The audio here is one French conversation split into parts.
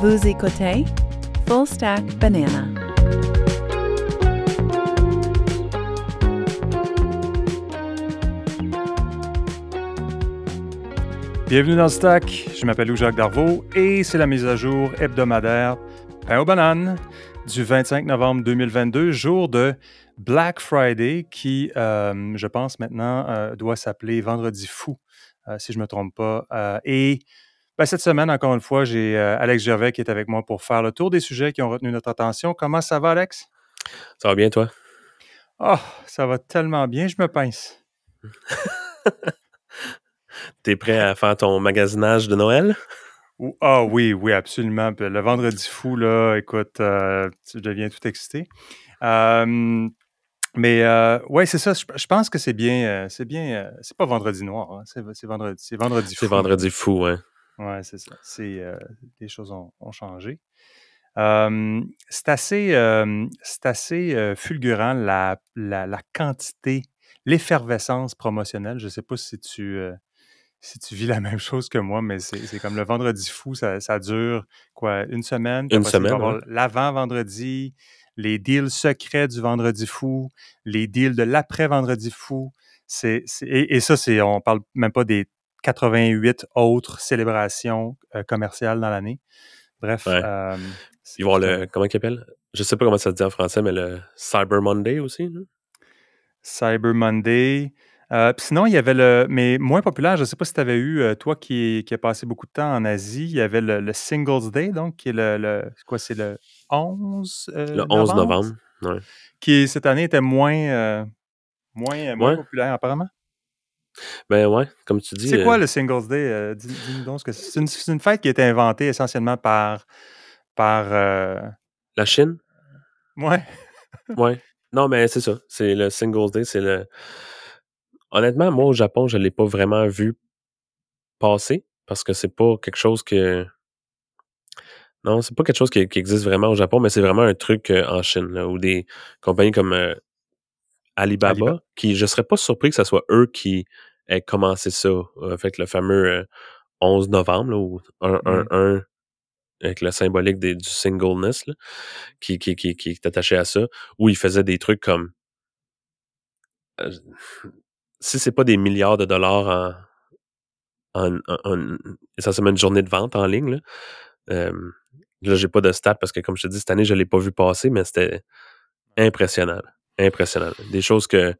Vous écoutez Full Stack Banana. Bienvenue dans Stack, je m'appelle Jacques Darvaux et c'est la mise à jour hebdomadaire pain aux bananes du 25 novembre 2022, jour de Black Friday qui, euh, je pense maintenant, euh, doit s'appeler Vendredi fou, euh, si je ne me trompe pas. Et ben, cette semaine, encore une fois, j'ai euh, Alex Gervais qui est avec moi pour faire le tour des sujets qui ont retenu notre attention. Comment ça va, Alex? Ça va bien, toi? Oh, ça va tellement bien, je me pince. T'es prêt à faire ton magasinage de Noël? Ah oui, oui, absolument. Le vendredi fou, là, écoute, euh, je deviens tout excité. Euh, mais euh, ouais, c'est ça. Je, je pense que c'est bien. euh, c'est bien. euh, c'est pas vendredi noir. hein, c'est vendredi. C'est vendredi fou. C'est vendredi fou, hein? Ouais, c'est ça. C'est, euh, les choses ont, ont changé. Euh, c'est assez, euh, c'est assez fulgurant la, la, la quantité, l'effervescence promotionnelle. Je ne sais pas si tu, si tu vis la même chose que moi, mais c'est, c'est comme le vendredi fou, ça, ça dure quoi, une semaine? Une semaine, ouais. l'avant-vendredi, les deals secrets du vendredi fou, les deals de l'après-vendredi fou. C'est, c'est- et, et ça, c'est, on parle même pas des 88 autres célébrations euh, commerciales dans l'année. Bref. Ouais. euh, Ils vont le. Comment il appelle? Je sais pas comment ça se dit en français, mais le Cyber Monday aussi. Cyber Monday. Euh, sinon, il y avait le. Mais moins populaire, je ne sais pas si tu avais eu, euh, toi qui, qui as passé beaucoup de temps en Asie, il y avait le, le Singles Day, donc, qui est le. quoi, c'est le 11 euh, Le 11 novembre? Ouais. Qui, cette année, était moins, euh, moins, moins Ouais. populaire, apparemment. Ben ouais, comme tu dis. C'est quoi euh, le Singles Day? Euh, dis- Dis-nous donc ce que c'est. C'est une, une fête qui a été inventée essentiellement par. par euh, La Chine? ouais. Ouais. Non, mais c'est ça. C'est le Singles Day. C'est le. Honnêtement, moi, au Japon, je l'ai pas vraiment vu passer parce que c'est pas quelque chose que. Non, c'est pas quelque chose qui, qui existe vraiment au Japon, mais c'est vraiment un truc euh, en Chine, là, où des compagnies comme Alibaba, Alibaba. qui je serais pas surpris que ce soit eux qui aient commencé ça, euh, fait que le fameux euh, 11 novembre, là, ou 1, 1, Mm. 1, avec le symbolique des- du singleness, là, qui, qui, qui, qui est attaché à ça, où ils faisaient des trucs comme euh, si c'est pas des milliards de dollars en, en, en- en- essentiellement une journée de vente en ligne, là, euh, là j'ai pas de stats parce que comme je te dis, cette année, je l'ai pas vu passer, mais c'était impressionnant. Impressionnant. Des choses que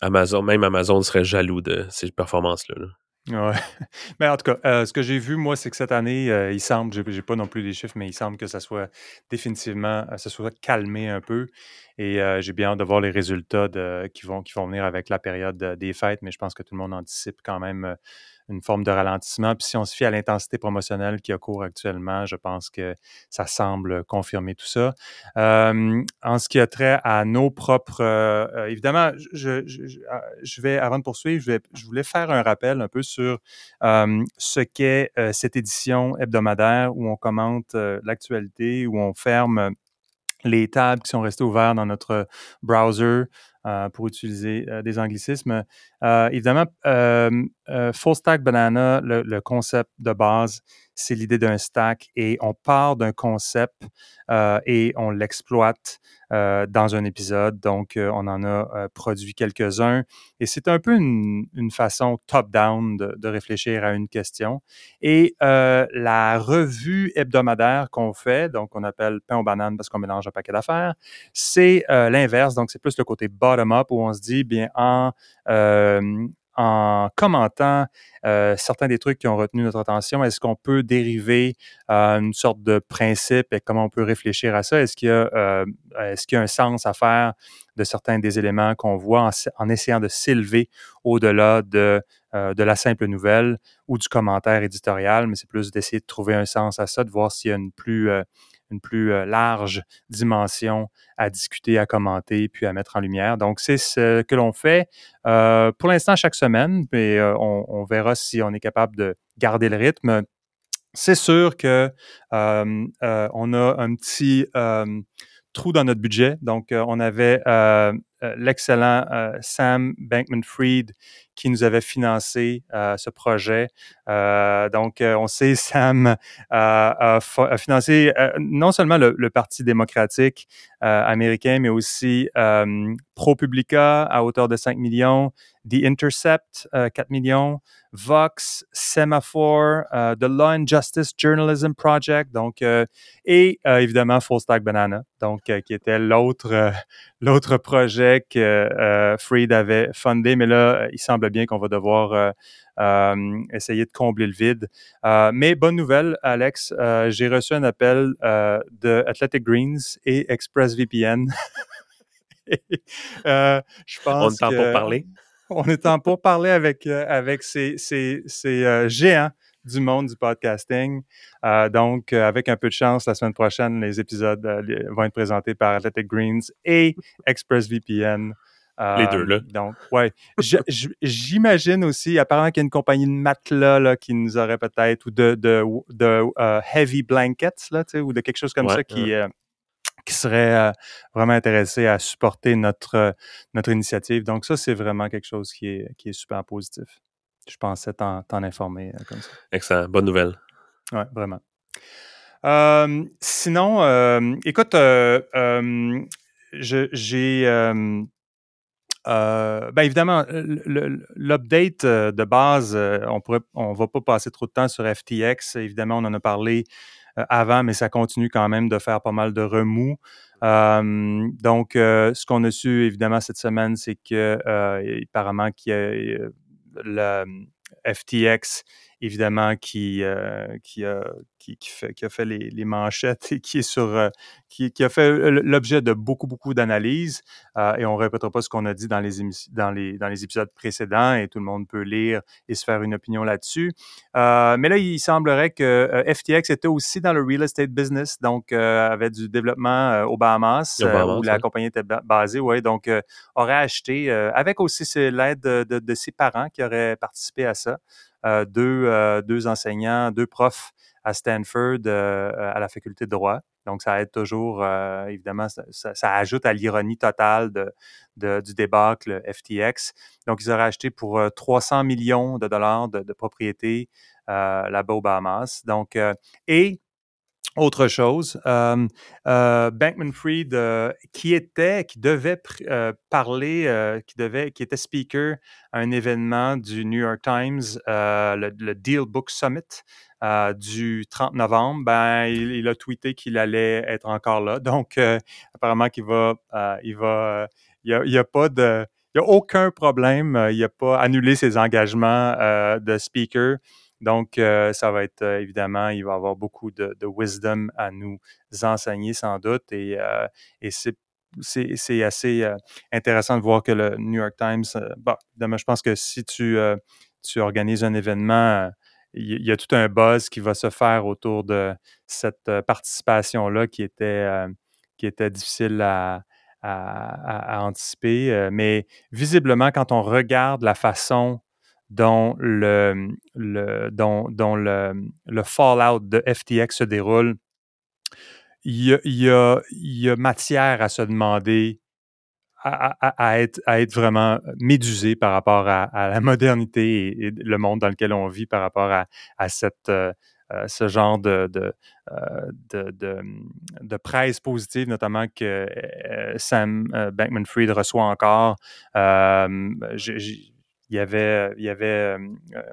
Amazon, même Amazon serait jaloux de ces performances-là. là. Mais en tout cas, euh, ce que j'ai vu, moi, c'est que cette année, euh, il semble, j'ai j'ai pas non plus les chiffres, mais il semble que ça soit définitivement, euh, ça soit calmé un peu. Et j'ai bien hâte de voir les résultats qui, vont, qui vont venir avec la période des fêtes, mais je pense que tout le monde anticipe quand même une forme de ralentissement. Puis si on se fie à l'intensité promotionnelle qui a cours actuellement, je pense que ça semble confirmer tout ça. En ce qui a trait à nos propres... euh, euh, évidemment, je, je, je- vais, avant de poursuivre, je, vais, je voulais faire un rappel un peu sur ce qu'est euh, cette édition hebdomadaire où on commente l'actualité, où on ferme les tables qui sont restées ouvertes dans notre browser pour utiliser euh, des anglicismes. Euh, évidemment, euh, euh, Full Stack Banana, le, concept de base, c'est l'idée d'un stack et on part d'un concept euh, et on l'exploite euh, dans un épisode. Donc, euh, on en a euh, produit quelques-uns et c'est un peu une, façon top-down de, réfléchir à une question. Et euh, la revue hebdomadaire qu'on fait, donc on appelle pain aux bananes parce qu'on mélange un paquet d'affaires, c'est euh, l'inverse. Donc, c'est plus le côté bottom-up où on se dit, bien, en, euh, en commentant euh, certains des trucs qui ont retenu notre attention, est-ce qu'on peut dériver euh, une sorte de principe et comment on peut réfléchir à ça? Est-ce qu'il y a, un sens à faire de certains des éléments qu'on voit en, essayant de s'élever au-delà de, la simple nouvelle ou du commentaire éditorial, mais c'est plus d'essayer de trouver un sens à ça, de voir s'il y a une plus, une plus euh, large dimension à discuter, à commenter, puis à mettre en lumière. Donc, c'est ce que l'on fait euh, pour l'instant chaque semaine, mais euh, on, verra si on est capable de garder le rythme. C'est sûr que on a un petit trou dans notre budget. Donc, on avait l'excellent Sam Bankman-Fried qui nous avait financé ce projet. donc, on sait, Sam a, financé non seulement le, Parti démocratique américain, mais aussi ProPublica à hauteur de 5 millions, The Intercept, 4 millions, Vox, Semaphore, The Law and Justice Journalism Project, donc, et évidemment Full Stack Banana, donc, qui était l'autre l'autre projet que Freed avait fondé, mais là, il semble bien qu'on va devoir essayer de combler le vide. mais bonne nouvelle, Alex, j'ai reçu un appel de Athletic Greens et ExpressVPN. je pense on est pour parler. On est en pour parler avec, avec ces, ces, ces géants du monde du podcasting. Euh, donc, euh, avec un peu de chance, la semaine prochaine, les épisodes euh, vont être présentés par Athletic Greens et ExpressVPN. les deux, là. Donc, ouais. J'imagine aussi, apparemment qu'il y a une compagnie de matelas là, qui nous aurait peut-être, ou de, de, de heavy blankets, là, ou de quelque chose comme ça qui, qui serait vraiment intéressé à supporter notre, notre initiative. Donc, ça, c'est vraiment quelque chose qui est, qui est super positif je pensais t'en, informer euh, comme ça. Excellent. Bonne nouvelle. Oui, vraiment. sinon, écoute, j'ai. ben évidemment, l'update de base, on pourrait, on va pas passer trop de temps sur FTX. Évidemment, on en a parlé avant, mais ça continue quand même de faire pas mal de remous. donc, ce qu'on a su évidemment cette semaine, c'est que apparemment qu'il y a le FTX, évidemment, qui, qui, a, qui, fait, qui, a, fait, les, manchettes et qui est sur qui, a fait l'objet de beaucoup, beaucoup d'analyses. et on ne répétera pas ce qu'on a dit dans les, dans, les, dans les épisodes précédents et tout le monde peut lire et se faire une opinion là-dessus. mais là, il semblerait que FTX était aussi dans le real estate business, donc avait du développement aux Bahamas, où la compagnie était basée, ouais, donc aurait acheté, avec aussi l'aide de, de, de ses parents qui auraient participé à ça. Euh, deux, euh, deux enseignants, deux profs à Stanford euh, à la faculté de droit. Donc, ça aide toujours, évidemment, ça, ajoute à l'ironie totale de, du débâcle FTX. Donc, ils auraient acheté pour 300 millions de dollars de, de propriétés là-bas aux Bahamas. Donc, et autre chose, euh, Bankman-Fried, qui était, qui devait parler, qui devait, qui était speaker à un événement du New York Times, le, Deal Book Summit du 30 novembre, ben, il, a tweeté qu'il allait être encore là. Donc, apparemment qu'il va, il va, il n'y a, pas de, il a aucun problème. Il n'a pas annulé ses engagements de speaker. Donc, euh, ça va être euh, évidemment, il va avoir beaucoup de, wisdom à nous enseigner sans doute. Et, euh, et c'est assez intéressant de voir que le New York Times, bon, je pense que si tu, tu organises un événement, il y, a tout un buzz qui va se faire autour de cette participation-là qui était, qui était difficile à, anticiper. Mais visiblement, quand on regarde la façon dont le, le, dont, le, le, fallout de FTX se déroule, il y a, y a, matière à se demander, à, à, être, à être vraiment médusé par rapport à, la modernité et, le monde dans lequel on vit par rapport à, cette, euh, euh, ce genre de, euh, de, de, de, presse positive, notamment que Sam Bankman-Fried reçoit encore. Il y avait, il y avait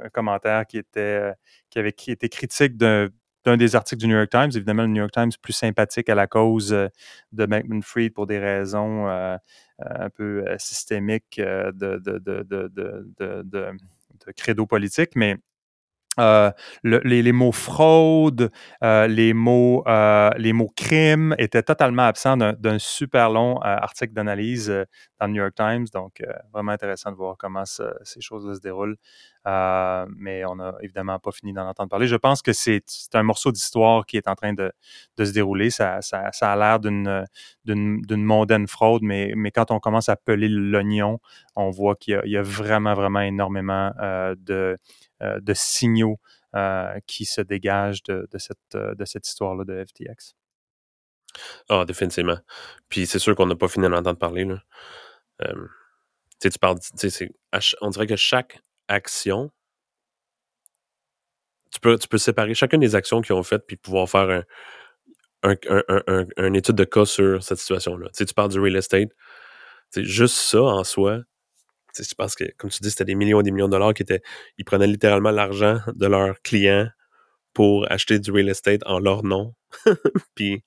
un commentaire qui était, qui avait qui était critique d'un des articles du New York Times. Évidemment, le New York Times plus sympathique à la cause de Bankman Fried pour des raisons un peu systémiques de, de, de, de, de credo politique, mais euh, les, mots fraude, euh, les mots, euh, les mots crime étaient totalement absents d'un super long article d'analyse dans le New York Times. Donc, vraiment intéressant de voir comment ces choses se déroulent. Mais on n'a évidemment pas fini d'en entendre parler. Je pense que c'est un morceau d'histoire qui est en train de, se dérouler. Ça, a l'air d'une mondaine fraude, mais, mais quand on commence à peler l'oignon, on voit qu'il y, a vraiment, vraiment énormément de euh, de signaux euh, qui se dégagent de, cette, euh, de cette histoire-là de FTX. Ah, définitivement. Puis c'est sûr qu'on n'a pas fini d'en entendre parler. Euh, tu parles, on dirait que chaque action, tu peux, tu peux séparer chacune des actions qu'ils ont faites puis pouvoir faire un, un, un, un, étude de cas sur cette situation-là. Tu sais, tu parles du real estate, c'est juste ça en soi. Tu sais, je pense que, comme tu dis, c'était des millions et des millions de dollars qui étaient. Ils prenaient littéralement l'argent de leurs clients pour acheter du real estate en leur nom. puis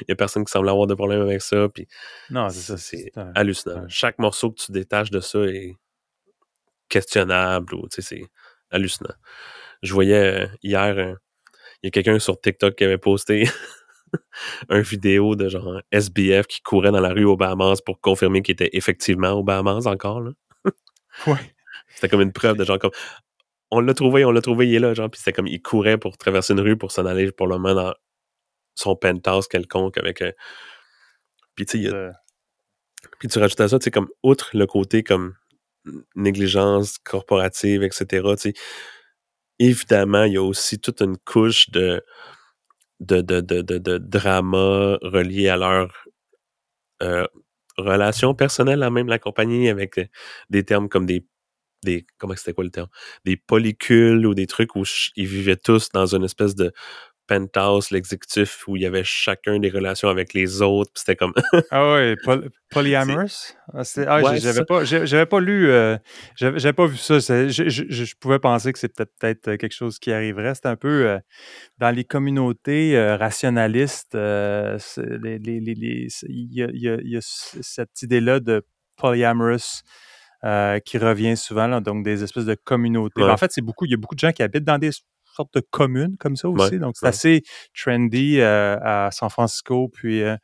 il y a personne qui semble avoir de problème avec ça. Puis Non, c'est ça. c'est hallucinant. Chaque morceau que tu détaches de ça est questionnable ou tu sais, c'est hallucinant. Je voyais euh, hier, euh, il y a quelqu'un sur TikTok qui avait posté un vidéo de genre SBF qui courait dans la rue aux Bahamas pour confirmer qu'il était effectivement aux Bahamas encore. Là. Ouais. C'était comme une preuve de genre comme on l'a trouvé, on l'a trouvé, il est là, genre, puis c'était comme il courait pour traverser une rue pour s'en aller pour le moment dans son penthouse quelconque avec euh, puis tu sais, a Puis tu rajoutes à ça, tu sais, comme outre le côté comme négligence corporative, etc., évidemment, il y a aussi toute une couche de, de, de, de, de, drama relié à leur euh, relation personnelle à même la compagnie avec euh, des termes comme des des comment c'était quoi le terme? Des polycules ou des trucs où ils vivaient tous dans une espèce de penthouse l'exécutif où il y avait chacun des relations avec les autres puis c'était comme Ah ouais, poly- polyamorous? Ah, ah, Ouais, j'avais pas, pas lu, euh, j'avais pas vu ça. Je, je- je- pouvais penser que c'était peut-être quelque chose qui arriverait. C'est un peu euh, dans les communautés euh, rationalistes. euh, les- les- les- Il y, a, il y a- il y a c- cette idée-là de polyamorous euh, qui revient souvent, là, donc des espèces de communautés. Ben, Ouais. en fait, c'est beaucoup. Il y a beaucoup de gens qui habitent dans des sortes de communes comme ça aussi. Ouais, donc, c'est ouais. assez trendy euh, à San Francisco, puis euh,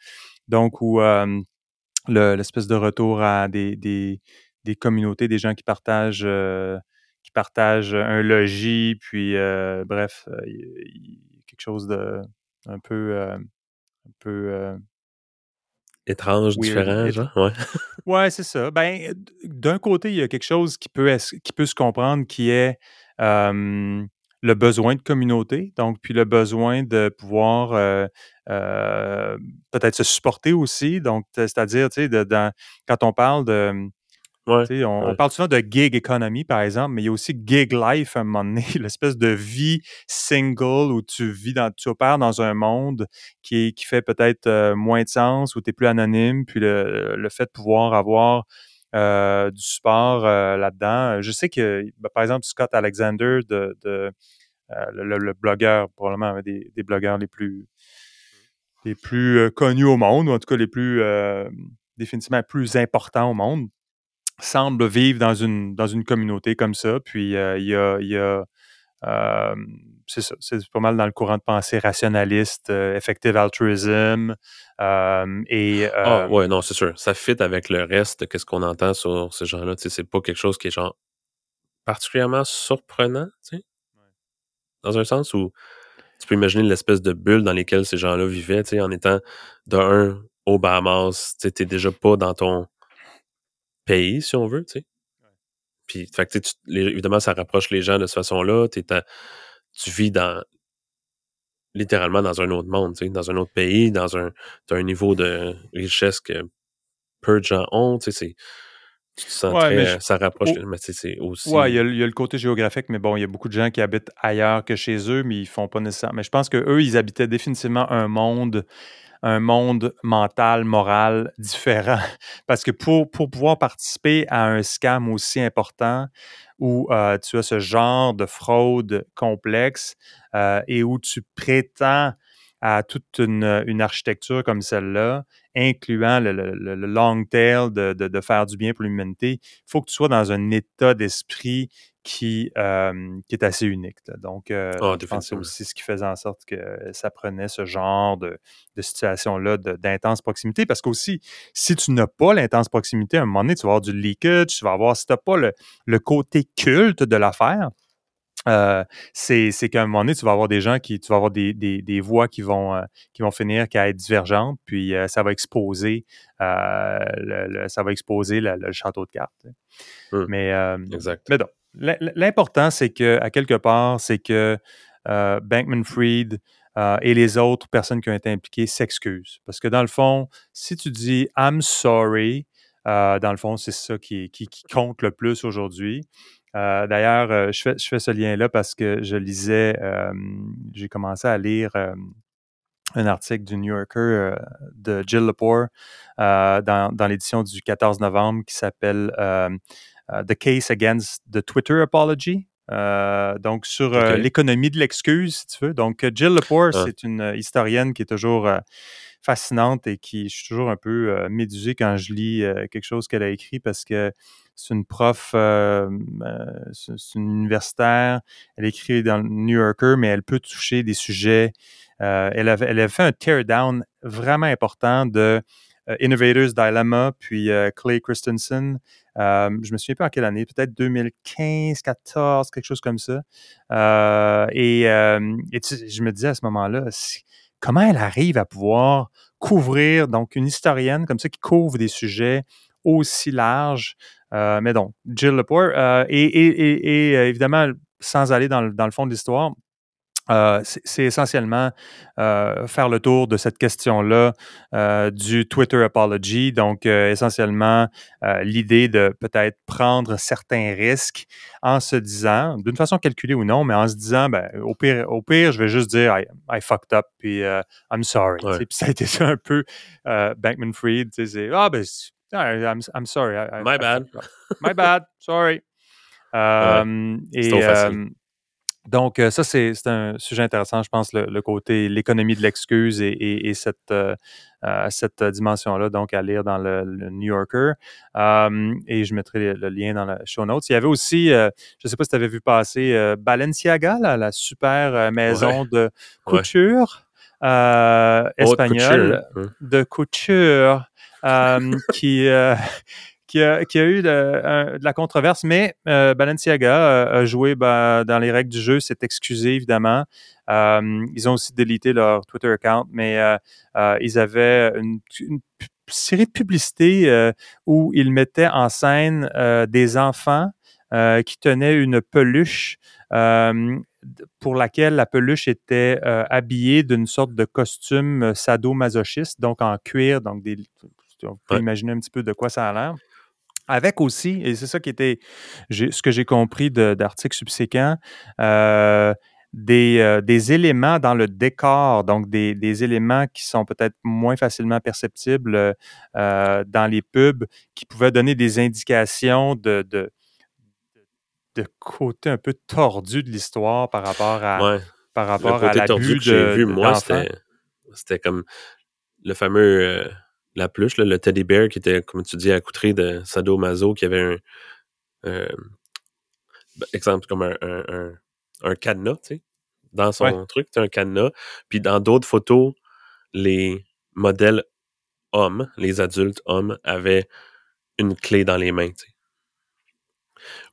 donc où le- l'espèce de retour à des, des, des communautés, des gens qui partagent euh, qui partagent un logis, puis bref, quelque chose de un peu un peu étrange, différent, genre, ouais. Ouais, c'est ça. Ben, d'un côté, il y a quelque chose qui peut, qui peut se comprendre qui est euh, le besoin de communauté, donc puis le besoin de pouvoir euh, euh, peut-être se supporter aussi. Donc, c'est-à-dire, tu sais, de- quand on parle de, Ouais, tu sais, on, parle souvent de gig economy, par exemple, mais il y a aussi gig life à un moment donné, l'espèce de vie single où tu vis dans, tu opères dans un monde qui, qui fait peut-être euh, moins de sens, où tu es plus anonyme, puis le, le fait de pouvoir avoir euh, du support euh, là-dedans. Je sais que, ben, par exemple, Scott Alexander, de, de, euh, le, blogueur, probablement un des, blogueurs les plus les plus euh, connus au monde, ou en tout cas les plus définitivement plus importants au monde, semble vivre dans une, communauté comme ça. Puis il y a, c'est ça, c'est pas mal dans le courant de pensée rationaliste, euh, effective altruism, euh, et Ah, euh, ouais, non, c'est sûr. Ça fit avec le reste, qu'est-ce qu'on entend sur ces gens-là. Tu c'est pas quelque chose qui est genre particulièrement surprenant, tu sais? Dans un sens où tu peux imaginer l'espèce de bulle dans lesquelles ces gens-là vivaient, tu sais, en étant d'un aux Bahamas, tu sais, t'es déjà pas dans ton pays, si on veut, tu sais? Puis, fait que, tu tu- les- évidemment, ça rapproche les gens de cette façon-là. À- tu vis dans littéralement dans un autre monde, tu sais, dans un autre pays, dans un, t'as un niveau de richesse que peu de gens ont, tu sais, c'est, tu te sens Ouais, très, je- ça rapproche, Oh. mais c'est aussi, Ouais, il y, a, le- il y a le côté géographique, mais bon, il y a beaucoup de gens qui habitent ailleurs que chez eux, mais ils font pas nécessairement. Mais je pense qu'eux, ils habitaient définitivement un monde, un monde mental, moral différent. Parce que pour, pour pouvoir participer à un scam aussi important où euh, tu as ce genre de fraude complexe euh, et où tu prétends à toute une, architecture comme celle-là, incluant le, long tail de faire du bien pour l'humanité, il faut que tu sois dans un état d'esprit qui, euh, qui est assez unique. là. Donc, euh, Ah, je pense que c'est définitivement. aussi ce qui faisait en sorte que ça prenait ce genre de, de situation-là d'intense proximité. Parce qu'aussi, si tu n'as pas l'intense proximité, à un moment donné, tu vas avoir du leakage, tu vas avoir, si tu n'as pas le, le côté culte de l'affaire, euh, c'est c'est qu'à un moment donné, tu vas avoir des gens qui, tu vas avoir des, des, des voix qui vont, euh, qui vont finir qu'à être divergentes, puis euh, ça va exposer, le, le- ça va exposer le, le château de cartes. Hmm. Mais, euh, exact. mais donc, l'important, c'est que, à quelque part, c'est que euh, Bankman-Fried euh, et les autres personnes qui ont été impliquées s'excusent. Parce que dans le fond, si tu dis I'm sorry, Euh, dans le fond, c'est ça qui, compte le plus aujourd'hui. D'ailleurs, je, fais, ce lien-là parce que je lisais, j'ai commencé à lire un article du New Yorker de Jill Lepore dans, dans l'édition du 14 novembre qui s'appelle The Case Against the Twitter Apology. Euh, donc, sur euh, l'économie de l'excuse, si tu veux. Donc, Jill Lepore, Ah. c'est une euh, historienne qui est toujours euh, fascinante et qui, je suis toujours un peu euh, médusé quand je lis euh, quelque chose qu'elle a écrit parce que c'est une prof, euh, euh, c'est une universitaire. Elle écrit dans le New Yorker, mais elle peut toucher des sujets. euh, elle, avait, elle avait fait un tear-down vraiment important de euh, Innovators Dilemma, puis euh, Clay Christensen. Euh, je me souviens pas en quelle année, peut-être 2015, 14, quelque chose comme ça. Euh, et euh, je me disais à ce moment-là, comment elle arrive à pouvoir couvrir, donc une historienne comme ça qui couvre des sujets aussi larges. Euh, mais donc, Jill Lepore, euh, et, et, euh, évidemment, sans aller dans le, dans le fond de l'histoire, euh, c'est essentiellement euh, faire le tour de cette question-là euh, du Twitter apology. Donc, essentiellement, l'idée de peut-être prendre certains risques en se disant, d'une façon calculée ou non, mais en se disant, ben, au, pire, au pire, je vais juste dire I, I fucked up, puis I'm sorry. Ouais. Puis ça a été ça un peu Bankman Fried. C'est Ah, ben, ah, I'm, I'm sorry. I- I- My bad. My bad. Sorry. Et, donc, euh, ça, c'est c'est un sujet intéressant, je pense, le, le côté, l'économie de l'excuse et, et- et cette, euh, euh, cette dimension-là, donc à lire dans le, le New Yorker. Euh, et je mettrai le, le lien dans la show notes. Il y avait aussi, euh, je ne sais pas si tu avais vu passer, euh, Balenciaga, la, la super maison de couture Haute espagnole couture, hein. de couture qui, qui, a, qui a eu de, un- de la controverse, mais euh, Balenciaga euh, a joué ben, dans les règles du jeu, s'est excusé évidemment. Euh, ils ont aussi délité leur Twitter account, mais euh, ils avaient une, série de publicités où ils mettaient en scène des enfants qui tenaient une peluche pour laquelle la peluche était euh, habillée d'une sorte de costume sadomasochiste, donc en cuir, donc des, on peut Ouais. imaginer un petit peu de quoi ça a l'air. Avec aussi, et c'est ça qui était ce que j'ai compris d'articles subséquents, euh, des, euh, des éléments dans le décor, donc des, des éléments qui sont peut-être moins facilement perceptibles euh, dans les pubs, qui pouvaient donner des indications de, de, de côté un peu tordu de l'histoire par rapport à, Ouais. par Le rapport à côté tordu que j'ai vu, moi, c'était, c'était comme le fameux, la pluche, là, le teddy bear qui était, comme tu dis, accoutré de sadomaso, qui avait un, euh, ben, exemple, comme un, un, un, un cadenas, tu sais, dans son Ouais. truc, tu un cadenas. Puis dans d'autres photos, les modèles hommes, les adultes hommes, avaient une clé dans les mains, tu sais.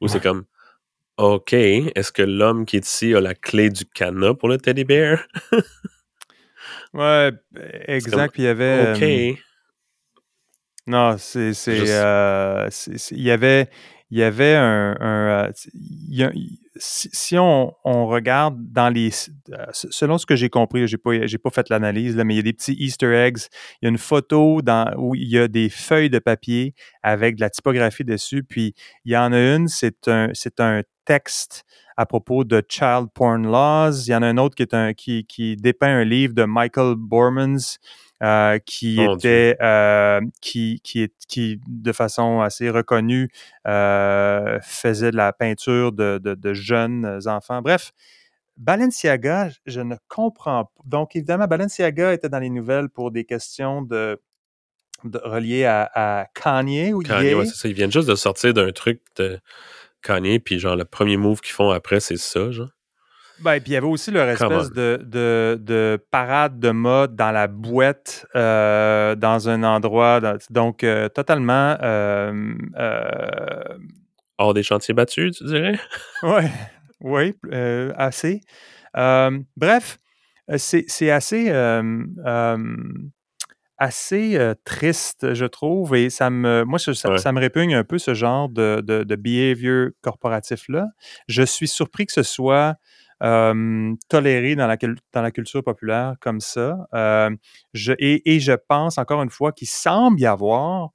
Ou c'est comme, OK, est-ce que l'homme qui est ici a la clé du cadenas pour le teddy bear? Ouais, exact. comme, Puis il y avait. OK. euh, non, c'est. c'est, Juste- euh, c'est- Il y avait. Il y avait un. un, euh, y a- si, si on, on regarde dans les. euh, Selon ce que j'ai compris, j'ai pas, pas fait l'analyse, là, mais il y a des petits Easter eggs. Il y a une photo dans, où il y a des feuilles de papier avec de la typographie dessus. Puis il y en a une, c'est un, c'est un texte à propos de child porn laws. Il y en a un autre qui est un qui, qui dépeint un livre de Michael Bormans euh, qui était euh, qui, qui est qui de façon assez reconnue euh, faisait de la peinture de, de, de jeunes enfants. Bref, Balenciaga, je ne comprends pas. Donc, évidemment, Balenciaga était dans les nouvelles pour des questions de, de reliées à, à Kanye ou Kanye, ouais, c'est ça. Ils viennent juste de sortir d'un truc de Kanye, puis genre, le premier move qu'ils font après, c'est ça, genre. Ben, puis il y avait aussi leur espèce de, de, de parade de mode dans la boîte, euh, dans un endroit. dans- donc, euh, totalement. euh, Hors des chantiers battus, tu dirais? ouais, oui, euh, assez. Bref, c'est assez. assez euh, triste, je trouve, et ça me, moi, ça, ça- Ouais. ça me répugne un peu ce genre de, de, de behavior corporatif-là. Je suis surpris que ce soit euh, toléré dans la, cul- dans la culture populaire comme ça. Euh, je, et, et je pense, encore une fois, qu'il semble y avoir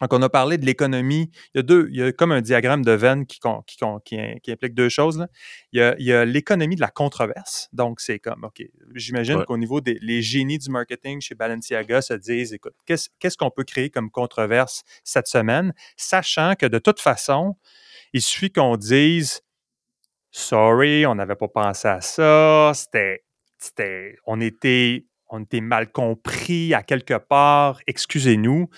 Donc, on a parlé de l'économie. Il y a deux, il y a comme un diagramme de Venn qui, qui, qui, qui implique deux choses. Là. Il y a, l'économie de la controverse. Donc, c'est comme, OK, j'imagine qu'au niveau des les génies du marketing chez Balenciaga se disent, écoute, qu'est-ce qu'on peut créer comme controverse cette semaine, sachant que de toute façon, il suffit qu'on dise, sorry, on n'avait pas pensé à ça, c'était, c'était, on était, on était mal compris à quelque part, excusez-nous.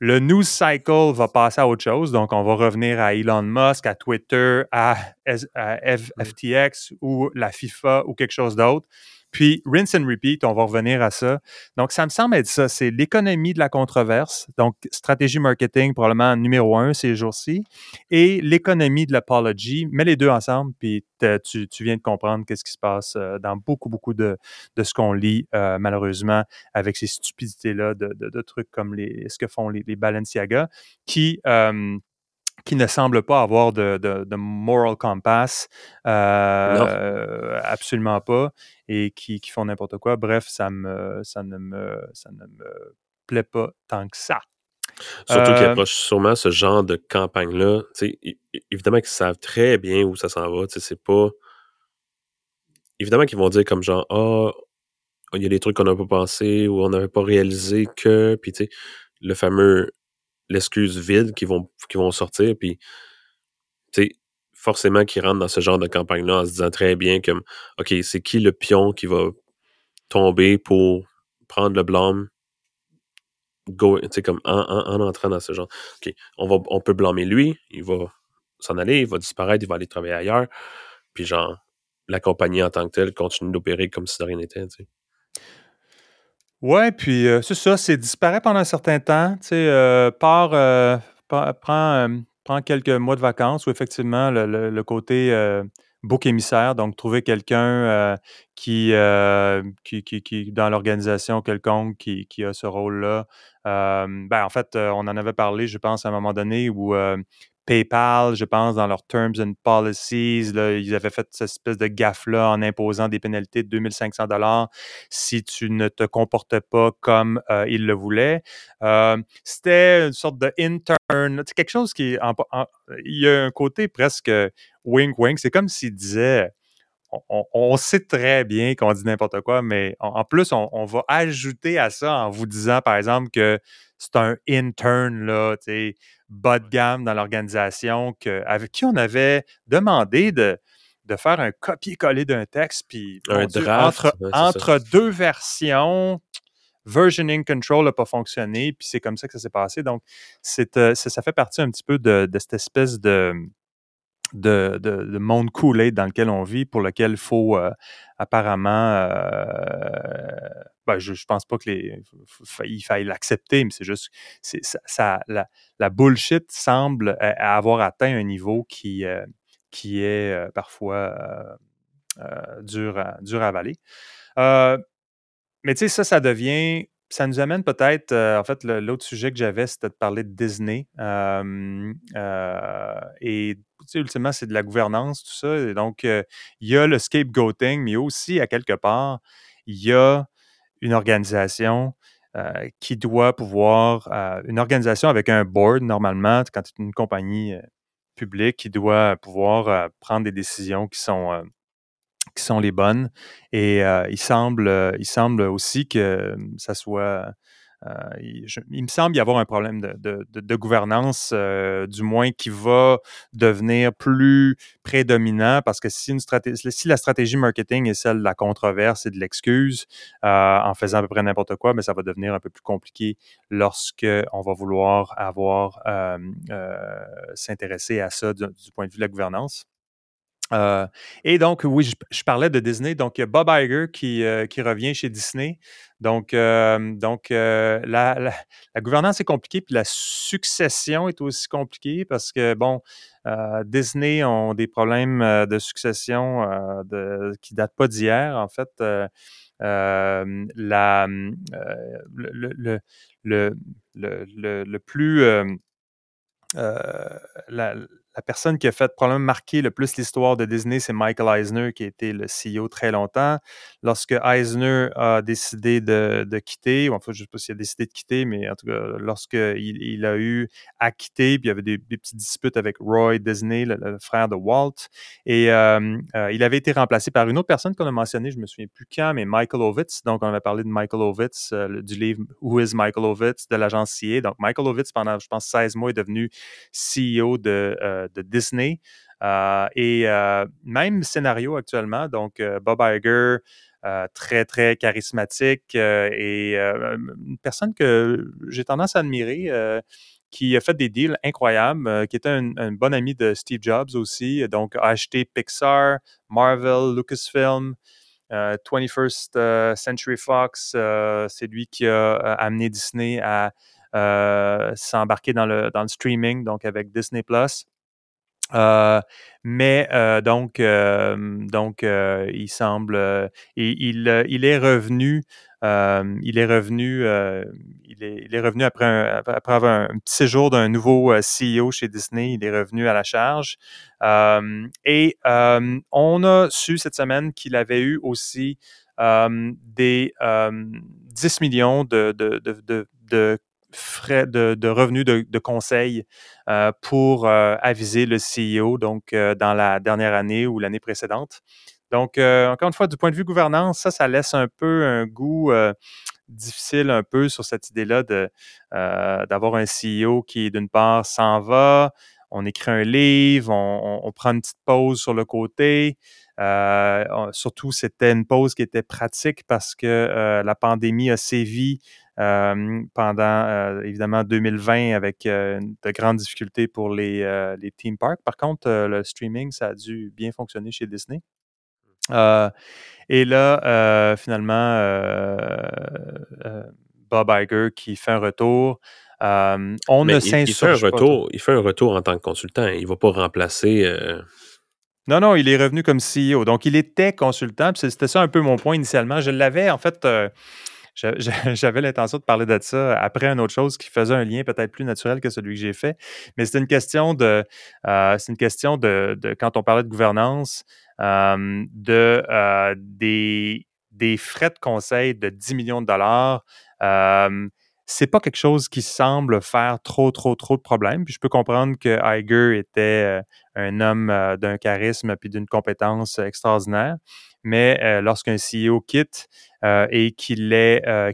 Le news cycle va passer à autre chose. Donc, on va revenir à Elon Musk, à Twitter, à, FTX ou la FIFA ou quelque chose d'autre. Puis, rinse and repeat, on va revenir à ça. Donc, ça me semble être ça. C'est l'économie de la controverse. Donc, stratégie marketing, probablement numéro un ces jours-ci. Et l'économie de l'apology. Mets les deux ensemble, puis tu, viens de comprendre qu'est-ce qui se passe euh, dans beaucoup, beaucoup de, de ce qu'on lit, euh, malheureusement, avec ces stupidités-là de, de, trucs comme ce que font les, les Balenciaga, qui, euh, qui ne semble pas avoir de, de, moral compass, euh, absolument pas, et qui, qui font n'importe quoi. Bref, ça, me, ça, ne me, ça ne me plaît pas tant que ça. Surtout qu'ils euh, approchent sûrement ce genre de campagne-là. Évidemment qu'ils savent très bien où ça s'en va. C'est pas. Évidemment qu'ils vont dire comme genre Ah, il y a des trucs qu'on n'a pas pensé ou on n'avait pas réalisé que. Puis tu sais, le fameux l'excuse vide qui vont, qui vont sortir. Puis, tu sais, forcément qu'ils rentrent dans ce genre de campagne-là en se disant très bien comme, OK, c'est qui le pion qui va tomber pour prendre le blâme? Go, comme en, en, entrant dans ce genre. OK, on, va, on peut blâmer lui, il va s'en aller, il va disparaître, il va aller travailler ailleurs. Puis genre, la compagnie en tant que telle continue d'opérer comme si de rien n'était. Ouais, puis euh, c'est ça, c'est disparaît pendant un certain temps. Tu sais, euh, part, euh, prend, quelques mois de vacances où effectivement le, côté bouc émissaire, donc trouver quelqu'un qui, qui, qui, dans l'organisation quelconque qui, qui a ce rôle-là. ben, en fait, on en avait parlé, je pense, à un moment donné où PayPal, je pense, dans leurs Terms and Policies, ils avaient fait cette espèce de gaffe-là en imposant des pénalités de 2500 dollars si tu ne te comportais pas comme euh, ils le voulaient. Euh, c'était une sorte de intern, c'est quelque chose qui, il y a un côté presque wink-wink. C'est comme s'il disait, on, sait très bien qu'on dit n'importe quoi, mais en, plus, on, va ajouter à ça en vous disant, par exemple, que c'est un intern, là, tu sais, bas de gamme dans l'organisation avec qui on avait demandé de, de faire un copier-coller d'un texte, puis entre, entre deux versions, versioning control n'a pas fonctionné, puis c'est comme ça que ça s'est passé. Donc, euh, ça, fait partie un petit peu de, cette espèce de, de, de, monde Kool-Aid dans lequel on vit, pour lequel il faut euh, apparemment euh, ben, je, ne pense pas qu'il faille l'accepter, mais c'est juste ça, la, bullshit semble avoir atteint un niveau qui, euh, qui est euh, parfois euh, dur, à, dur à avaler. mais tu sais, ça, ça devient ça nous amène peut-être, en fait, l'autre sujet que j'avais, c'était de parler de Disney. et, ultimement, c'est de la gouvernance, tout ça. Et donc, il y a le scapegoating, mais aussi, à quelque part, il y a une organisation euh, qui doit pouvoir, euh, une organisation avec un board normalement, quand c'est une compagnie euh, publique, qui doit pouvoir prendre des décisions qui sont, qui sont les bonnes. Et il, semble, il semble aussi que ça soit euh, il, me semble y avoir un problème de, gouvernance, euh, du moins qui va devenir plus prédominant parce que si, une si la stratégie marketing est celle de la controverse et de l'excuse, euh, en faisant à peu près n'importe quoi, mais ça va devenir un peu plus compliqué lorsque on va vouloir avoir s'intéresser à ça du, point de vue de la gouvernance. Et donc, oui, je, parlais de Disney. Donc, il y a Bob Iger qui, qui revient chez Disney. Donc, donc la, gouvernance est compliquée, puis la succession est aussi compliquée parce que, bon, Disney ont des problèmes de succession qui ne datent pas d'hier, en fait. le, plus... la personne qui a fait probablement marquer le plus l'histoire de Disney, c'est Michael Eisner, qui a été le CEO très longtemps. Lorsque Eisner a décidé de, de quitter, enfin, je ne sais pas s'il a décidé de quitter, mais en tout cas, lorsqu'il il a eu à quitter, puis il y avait des, petites disputes avec Roy Disney, le, frère de Walt, et euh, euh, il avait été remplacé par une autre personne qu'on a mentionnée, je ne me souviens plus quand, mais Michael Ovitz. Donc, on avait parlé de Michael Ovitz, euh, du livre Who is Michael Ovitz? de l'agence CA. Donc, Michael Ovitz, pendant, je pense, 16 mois, est devenu CEO de, de Disney. et même scénario actuellement. Donc, Bob Iger, très, très charismatique et une personne que j'ai tendance à admirer qui a fait des deals incroyables, qui était un, bon ami de Steve Jobs aussi, donc a acheté Pixar, Marvel, Lucasfilm, 21st Century Fox, c'est lui qui a amené Disney à s'embarquer dans le, dans le streaming, donc avec Disney Plus. Euh, mais euh, donc, euh, donc il semble, il, est revenu, il est revenu, il, est, revenu après, un, après avoir un, petit séjour d'un nouveau CEO chez Disney, il est revenu à la charge. et on a su cette semaine qu'il avait eu aussi des 10 millions de, de, de de, revenus de, conseil euh, pour euh, aviser le CEO donc euh, dans la dernière année ou l'année précédente. Donc, encore une fois, du point de vue gouvernance, ça, ça laisse un peu un goût difficile un peu sur cette idée-là d'avoir un CEO qui, d'une part, s'en va, on écrit un livre, on, prend une petite pause sur le côté. surtout, c'était une pause qui était pratique parce que la pandémie a sévi pendant évidemment 2020 avec de grandes difficultés pour les, les theme parks. Par contre, le streaming, ça a dû bien fonctionner chez Disney. et là, finalement, Bob Iger qui fait un retour. on ne il, il fait un retour, Il fait un retour en tant que consultant. Il ne va pas remplacer. Non, non, il est revenu comme CEO. Donc, il était consultant. C'était ça un peu mon point initialement. Je l'avais, en fait, j'avais l'intention de parler de ça après une autre chose qui faisait un lien peut-être plus naturel que celui que j'ai fait. Mais c'est une question de, euh, c'est une question de, quand on parlait de gouvernance, euh, de euh, des, des, frais de conseil de 10 millions de dollars c'est pas quelque chose qui semble faire trop, trop, trop de problèmes. Puis je peux comprendre que Iger était un homme d'un charisme puis d'une compétence extraordinaire. Mais lorsqu'un CEO quitte et qu'il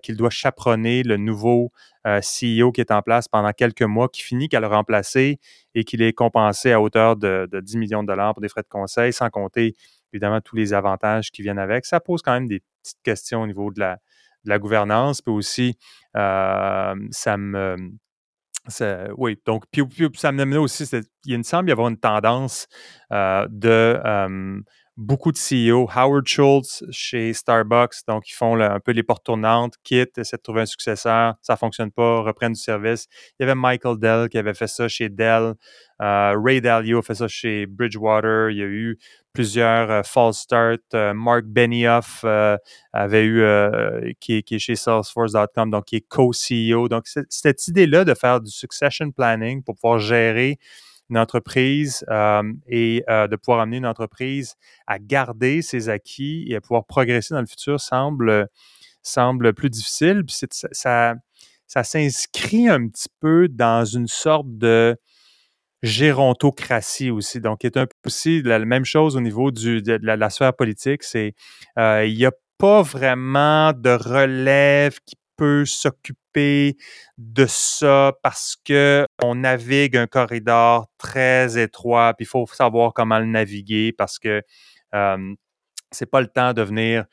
qu'il doit chaperonner le nouveau CEO qui est en place pendant quelques mois, qui finit qu'à le remplacer et qu'il est compensé à hauteur de, de 10 millions de dollars pour des frais de conseil, sans compter évidemment tous les avantages qui viennent avec, ça pose quand même des petites questions au niveau de la, de la gouvernance, puis aussi, euh, ça me. oui, donc, puis, ça me amenait aussi, il me semble y avoir une tendance de beaucoup de CEO. Howard Schultz chez Starbucks, donc ils font un peu les portes tournantes, quittent, essaient de trouver un successeur, ça ne fonctionne pas, reprennent du service. Il y avait Michael Dell qui avait fait ça chez Dell. Ray Dalio a fait ça chez Bridgewater. Il y a eu plusieurs euh, false start. Euh, Mark Benioff avait eu, qui, qui, est chez Salesforce.com, donc qui est co-CEO. Donc, cette idée-là de faire du succession planning pour pouvoir gérer une entreprise et de pouvoir amener une entreprise à garder ses acquis et à pouvoir progresser dans le futur semble, semble plus difficile. Puis ça, ça s'inscrit un petit peu dans une sorte de gérontocratie aussi. Donc, il est un peu aussi la, même chose au niveau de, la, sphère politique. C'est il n'y a pas vraiment de relève qui peut s'occuper de ça parce que on navigue un corridor très étroit, puis il faut savoir comment le naviguer parce que euh, c'est pas le temps de venir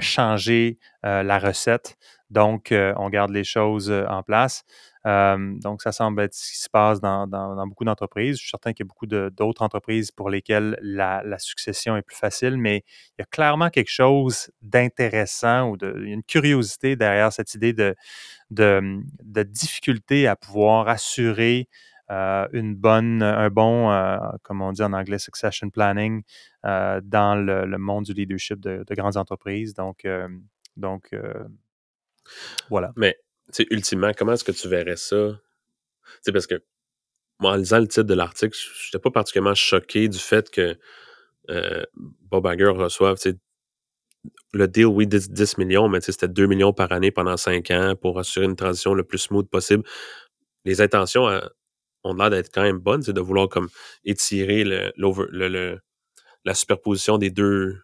changer la recette. Donc, on garde les choses en place. Donc, ça semble être ce qui se passe dans, beaucoup d'entreprises. Je suis certain qu'il y a beaucoup d'autres entreprises pour lesquelles la, succession est plus facile, mais il y a clairement quelque chose d'intéressant ou de, une curiosité derrière cette idée de, difficulté à pouvoir assurer une bonne, un bon, comme on dit en anglais, succession planning dans le, monde du leadership de, grandes entreprises. Donc, donc voilà. Mais, ultimement, comment est-ce que tu verrais ça? C'est parce que moi, en lisant le titre de l'article, je n'étais pas particulièrement choqué du fait que euh, Bob Iger reçoive le deal, oui, 10, millions, mais c'était 2 millions par année pendant 5 ans pour assurer une transition le plus smooth possible. Les intentions euh, ont l'air d'être quand même bonnes, c'est de vouloir comme étirer le, le, la superposition des deux,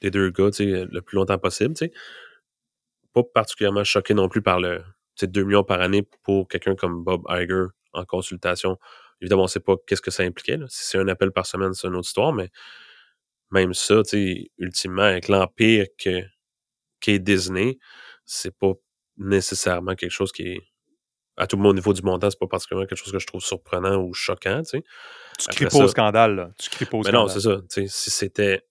des deux gars le plus longtemps possible. Pas particulièrement choqué non plus par le 2 millions par année pour quelqu'un comme Bob Iger en consultation. Évidemment, on ne sait pas qu'est-ce que ça impliquait. Si c'est un appel par semaine, c'est une autre histoire, mais même ça, ultimement, avec l'empire que qu'est Disney, c'est pas nécessairement quelque chose qui est à tout le monde au niveau du montant, c'est pas particulièrement quelque chose que je trouve surprenant ou choquant. Tu cries pas au scandale, là. Tu cries pas au mais non, c'est ça. Si c'était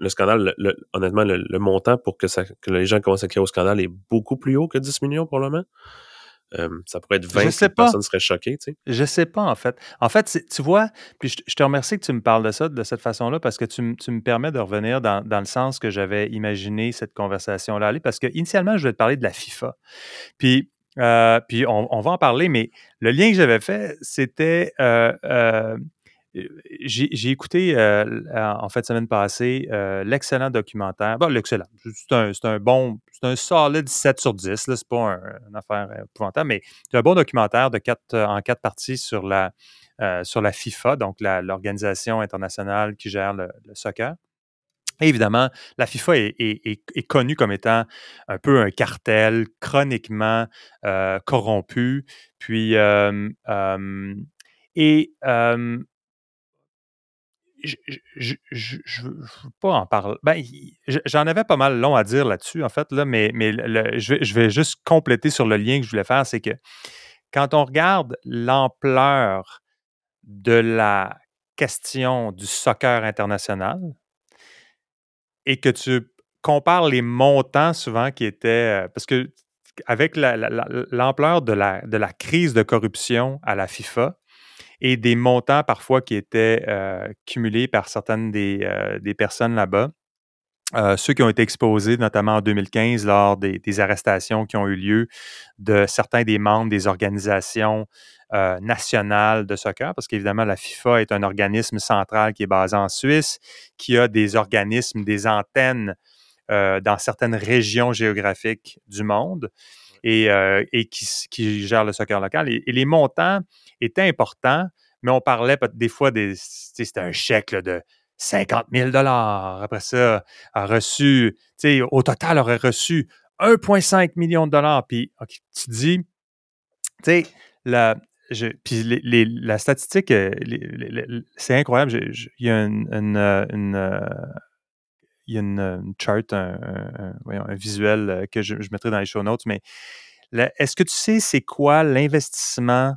le scandale, honnêtement, le, montant pour que, ça, que les gens commencent à crier au scandale est beaucoup plus haut que 10 millions pour le moment. Euh, ça pourrait être 20 si personne serait choquée. Tu sais. Je sais pas, en fait. En fait, tu vois, puis je, te remercie que tu me parles de ça de cette façon-là parce que tu, me permets de revenir dans, le sens que j'avais imaginé cette conversation-là aller parce que initialement, je voulais te parler de la FIFA. Puis, euh, puis on, va en parler, mais le lien que j'avais fait, c'était euh, j'ai écouté euh, en fait semaine passée euh, l'excellent documentaire. Bon, l'excellent. C'est un, un, bon, c'est un solide 7 sur 10. Ce n'est pas une affaire épouvantable, mais c'est un bon documentaire de quatre, en quatre parties sur la, euh, sur la FIFA, donc l'organisation internationale qui gère le, soccer. évidemment, la FIFA est, connue comme étant un peu un cartel chroniquement corrompu. Puis, et je ne veux pas en parler. Ben, j'en avais pas mal long à dire là-dessus, en fait, là, mais, je, vais, juste compléter sur le lien que je voulais faire, c'est que quand on regarde l'ampleur de la question du soccer international et que tu compares les montants souvent qui étaient. Euh, parce que avec l'ampleur de, la, de la crise de corruption à la FIFA, et des montants parfois qui étaient euh, cumulés par certaines des, euh, des personnes là-bas. Euh, ceux qui ont été exposés, notamment en 2015, lors des, arrestations qui ont eu lieu de certains des membres des organisations nationales de soccer, parce qu'évidemment, la FIFA est un organisme central qui est basé en Suisse, qui a des organismes, des antennes dans certaines régions géographiques du monde et, et qui, qui, gère le soccer local. et les montants était important, mais on parlait des fois des. C'était un chèque de 50 000 Après ça, a reçu, au total, aurait reçu 1,5 million de dollars. Puis tu dis, tu sais, la, puis la statistique, euh, c'est incroyable. Il y a une, euh, euh, une, chart, un, visuel que je, mettrai dans les show notes, mais est-ce que tu sais c'est quoi l'investissement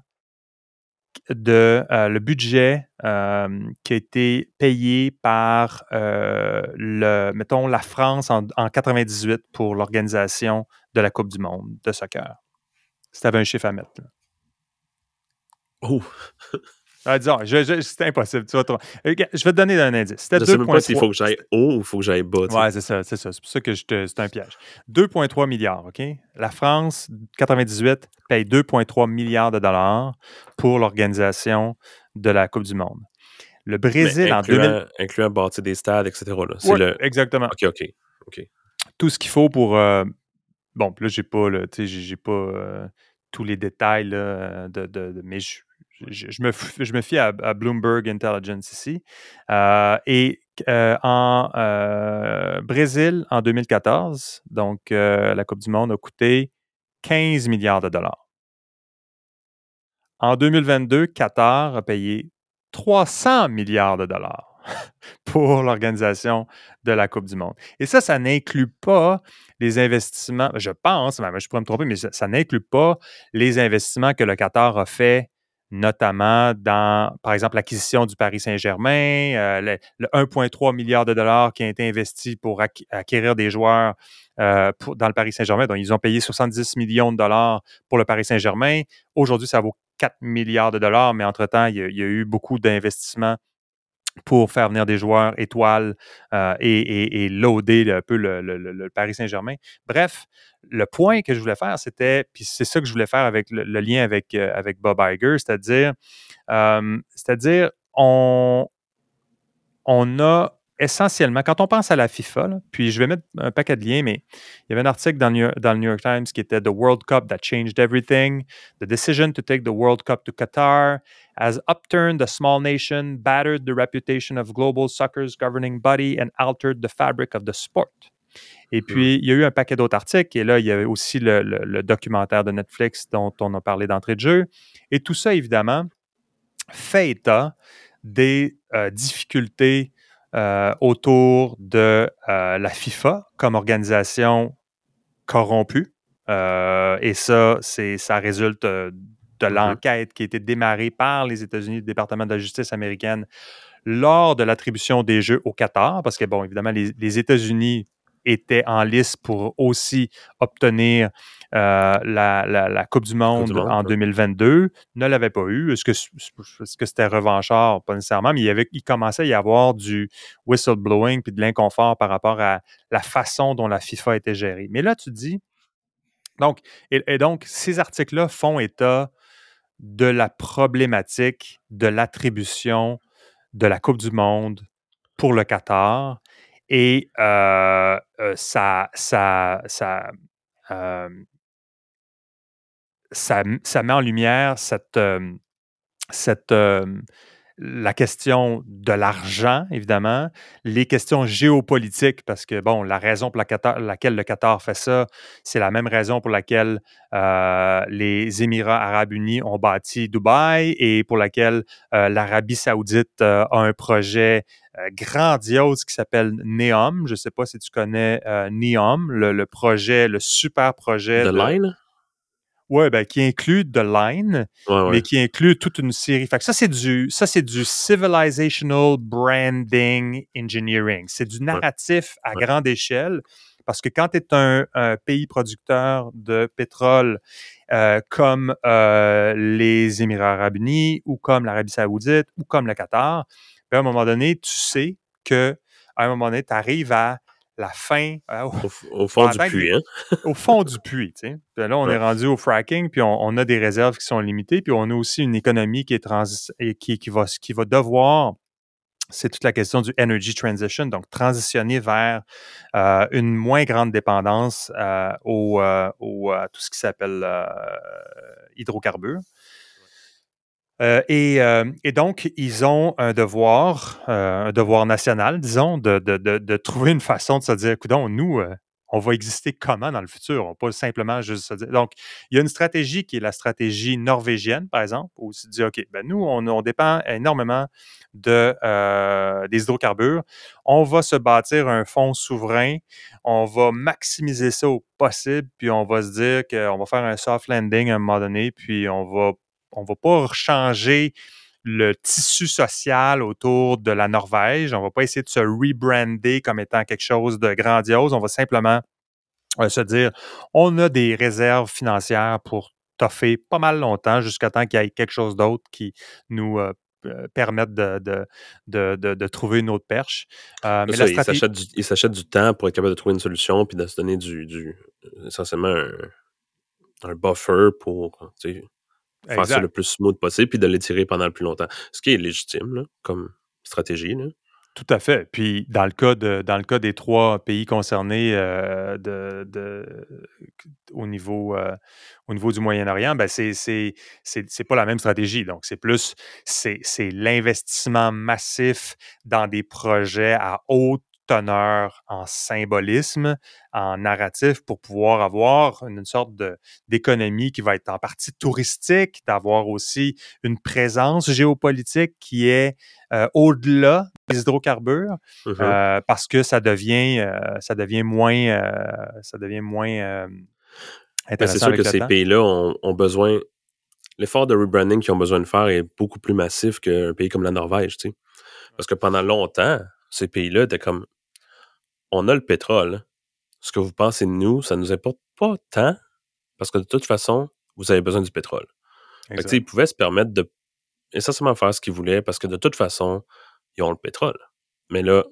de euh, le budget euh, qui a été payé par euh, le, mettons, la France en, en 98 pour l'organisation de la Coupe du Monde de soccer. Si tu avais un chiffre à mettre. Oh! Ah, disons, c'est impossible. Tu vas je vais te donner un indice. Je ne sais même pas s'il faut que j'aille haut ou il faut que j'aille bas. Oui, c'est ça, c'est ça. C'est pour ça que c'est un piège. 2,3 milliards, OK? La France, 98, paye 2,3 milliards de dollars pour l'organisation de la Coupe du Monde. Le Brésil, en 2000... Incluant bâtir des stades, etc. Oui, le... exactement. OK, OK. OK. Tout ce qu'il faut pour... Euh... Bon, là, j'ai pas, j'ai pas euh, tous les détails là, de, de, de, mais je, je, me, fie à, Bloomberg Intelligence ici. Euh, et euh, en euh, Brésil, en 2014, donc la Coupe du Monde a coûté 15 milliards de dollars. En 2022, Qatar a payé 300 milliards de dollars pour l'organisation de la Coupe du Monde. Et ça, ça n'inclut pas les investissements, je pense, je pourrais me tromper, mais ça n'inclut pas les investissements que le Qatar a fait notamment dans, par exemple, l'acquisition du Paris Saint-Germain, euh, le, 1,3 milliard de dollars qui a été investi pour acquérir des joueurs euh, dans le Paris Saint-Germain. Donc, ils ont payé 70 millions de dollars pour le Paris Saint-Germain. Aujourd'hui, ça vaut 4 milliards de dollars, mais entre-temps, il, y a eu beaucoup d'investissements pour faire venir des joueurs étoiles euh, et, loader un peu le, Paris Saint-Germain. Bref, le point que je voulais faire, c'était, puis c'est ça que je voulais faire avec le, lien avec, euh, avec Bob Iger, c'est-à-dire, euh, on a essentiellement, quand on pense à la FIFA, puis je vais mettre un paquet de liens, mais il y avait un article dans, le New York Times qui était The World Cup that changed everything. The decision to take the World Cup to Qatar has upturned the small nation, battered the reputation of global soccer's governing body, and altered the fabric of the sport. Et hmm. puis, il y a eu un paquet d'autres articles. Et là, il y avait aussi le, documentaire de Netflix dont on a parlé d'entrée de jeu. Et tout ça, évidemment, fait état des euh, difficultés euh, autour de euh, la FIFA comme organisation corrompue. Euh, et ça, c'est, ça résulte de mm-hmm. l'enquête qui a été démarrée par les États-Unis, le département de la justice américaine, lors de l'attribution des Jeux au Qatar, parce que, bon, évidemment, les États-Unis était en lice pour aussi obtenir euh, la, Coupe du Monde, en 2022, ne l'avait pas eu. Est-ce que c'était revanchard? Pas nécessairement, mais il, avait, il commençait à y avoir du whistleblowing puis de l'inconfort par rapport à la façon dont la FIFA était gérée. Mais là, tu dis, donc, et donc, ces articles-là font état de la problématique de l'attribution de la Coupe du Monde pour le Qatar et ça, ça, ça, ça, met en lumière cette, cette, la question de l'argent, évidemment, les questions géopolitiques, parce que, bon, la raison pour laquelle le Qatar fait ça, c'est la même raison pour laquelle les Émirats arabes unis ont bâti Dubaï et pour laquelle l'Arabie saoudite a un projet euh, grandiose qui s'appelle Neom. Je ne sais pas si tu connais euh, Neom, le, projet, le super projet. The Line? Oui, ben, qui inclut The Line, mais qui inclut toute une série. Fait ça, c'est du, ça, c'est du civilizational branding engineering. C'est du narratif à grande échelle. Parce que quand tu es un, pays producteur de pétrole euh, comme les Émirats arabes unis ou comme l'Arabie saoudite ou comme le Qatar, à un moment donné, tu sais que à un moment donné, tu arrives à la fin. Euh, au, fond du puits, hein? au fond du puits, tu sais. là, on est rendu au fracking, puis on, a des réserves qui sont limitées, puis on a aussi une économie qui, est qui, qui, va, qui va devoir c'est toute la question du energy transition, donc transitionner vers euh, une moins grande dépendance euh, au, au tout ce qui s'appelle hydrocarbures. Euh, euh, et, donc, ils ont un devoir, euh, un devoir national, disons, de, trouver une façon de se dire, écoute, nous, on va exister comment dans le futur? On va pas simplement juste se dire. Donc, il y a une stratégie qui est la stratégie norvégienne, par exemple, où se dit, OK, ben nous, on, dépend énormément de, des hydrocarbures. On va se bâtir un fonds souverain. On va maximiser ça au possible, puis on va se dire qu'on va faire un soft landing à un moment donné, puis on va on ne va pas changer le tissu social autour de la Norvège. On ne va pas essayer de se rebrander comme étant quelque chose de grandiose. On va simplement euh, se dire, on a des réserves financières pour toffer pas mal longtemps jusqu'à temps qu'il y ait quelque chose d'autre qui nous euh, euh, permette de, de, trouver une autre perche. mais il s'achète du, temps pour être capable de trouver une solution puis de se donner du, essentiellement un, un buffer pour faire ça le plus smooth possible, puis de l'étirer pendant le plus longtemps. Ce qui est légitime comme stratégie. Tout à fait. Puis dans le cas de dans le cas des trois pays concernés euh, de, au niveau euh, au niveau du Moyen-Orient, ben c'est c'est pas la même stratégie. Donc c'est plus c'est l'investissement massif dans des projets à haute teneur en symbolisme, en narratif pour pouvoir avoir une, sorte d'économie qui va être en partie touristique, d'avoir aussi une présence géopolitique qui est euh, au-delà des hydrocarbures mmh euh, parce que ça devient euh, ça devient moins ça devient moins ben, intéressant. C'est sûr que ces pays-là ont, ont, besoin l'effort de rebranding qu'ils ont besoin de faire est beaucoup plus massif qu'un pays comme la Norvège, tu sais. Parce que pendant longtemps, ces pays-là étaient comme on a le pétrole. Ce que vous pensez de nous, ça ne nous importe pas tant parce que de toute façon, vous avez besoin du pétrole. ils pouvaient se permettre de essentiellement faire ce qu'ils voulaient parce que de toute façon, ils ont le pétrole. Mais là,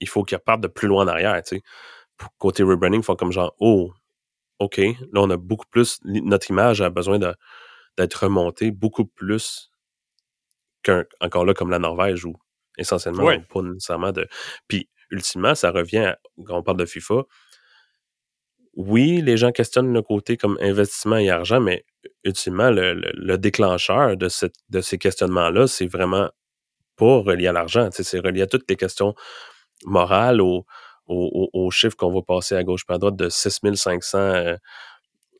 il faut qu'ils repartent de plus loin en arrière. Côté rebranding, ils font comme genre, oh, OK, là, on a beaucoup plus, notre image a besoin d'être remontée beaucoup plus qu'un, encore là, comme la Norvège, où essentiellement, pas nécessairement de. Puis, ultimement, ça revient, quand on parle de FIFA, oui, les gens questionnent le côté comme investissement et argent, mais ultimement, le, déclencheur de, cette, de ces questionnements-là, c'est vraiment pas relié à l'argent. C'est relié à toutes les questions morales, aux, aux, chiffres qu'on va passer à gauche et à droite de 6500 euh,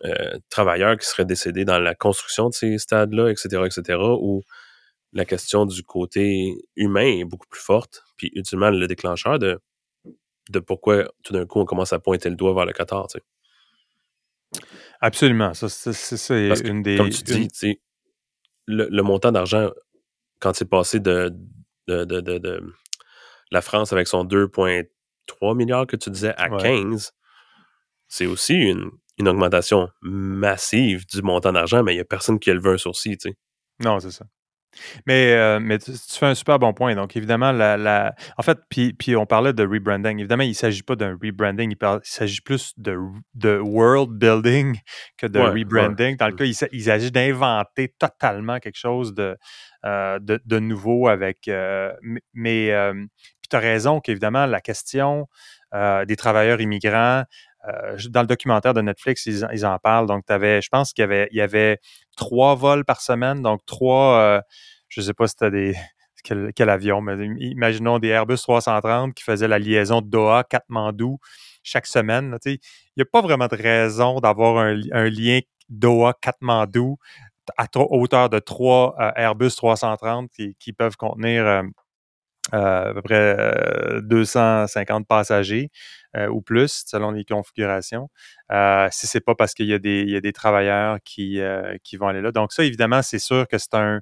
euh, travailleurs qui seraient décédés dans la construction de ces stades-là, etc., etc., où la question du côté humain est beaucoup plus forte. Puis, ultimement, le déclencheur de de pourquoi tout d'un coup on commence à pointer le doigt vers le Qatar. Tu sais. Absolument. Ça, c'est une des. Comme tu dis, le, montant d'argent, quand c'est passé de, de, de, de, la France avec son 2,3 milliards que tu disais à 15, c'est aussi une, une, augmentation massive du montant d'argent, mais il n'y a personne qui élève un sourcil. Tu sais. Non, c'est ça. Mais, euh, mais tu, fais un super bon point. Donc, évidemment, la, en fait, puis, puis on parlait de rebranding. Évidemment, il ne s'agit pas d'un rebranding, il, s'agit plus de, de world building que de rebranding. Dans le cas, il, s'agit d'inventer totalement quelque chose de, euh, de, nouveau avec. Euh, mais tu as raison qu'évidemment, la question des travailleurs immigrants, dans le documentaire de Netflix, ils, en parlent. Donc, avais, je pense qu'il y avait, trois vols par semaine, donc trois, je ne sais pas si c'était des. Quel, avion, mais imaginons des Airbus 330 qui faisaient la liaison de Doha, Katmandou chaque semaine. Il n'y a pas vraiment de raison d'avoir un, lien Doha-Katmandou à hauteur de trois Airbus 330 qui, peuvent contenir à peu près 250 passagers ou plus, selon les configurations. si c'est pas parce qu'il y, a des travailleurs qui, qui vont aller là. Donc ça, évidemment, c'est sûr que c'est un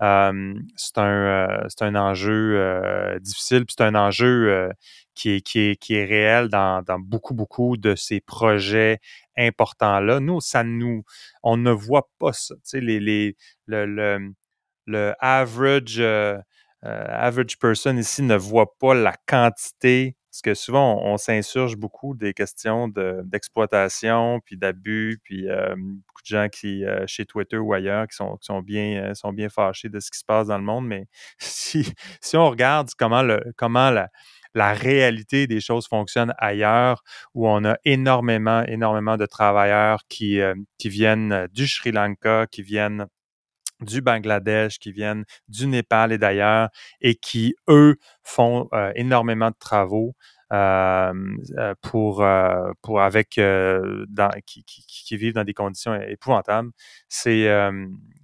c'est un, un enjeu difficile, puis c'est un enjeu qui, est, qui, qui est réel dans, dans beaucoup, beaucoup de ces projets importants-là. Nous, ça nous, on ne voit pas ça. Tu sais, les, les, le, le, le average, average person ici ne voit pas la quantité parce que souvent, on, s'insurge beaucoup des questions d'exploitation, puis d'abus, puis euh, beaucoup de gens qui, euh, chez Twitter ou ailleurs, qui sont, bien, euh, sont bien fâchés de ce qui se passe dans le monde. Mais si, on regarde comment, comment la, la réalité des choses fonctionne ailleurs, où on a énormément, énormément de travailleurs qui, qui viennent du Sri Lanka, qui viennent du Bangladesh, qui viennent du Népal et d'ailleurs, et qui, eux, font euh, énormément de travaux euh, euh, pour, pour avec dans, qui, qui, qui, vivent dans des conditions épouvantables. C'est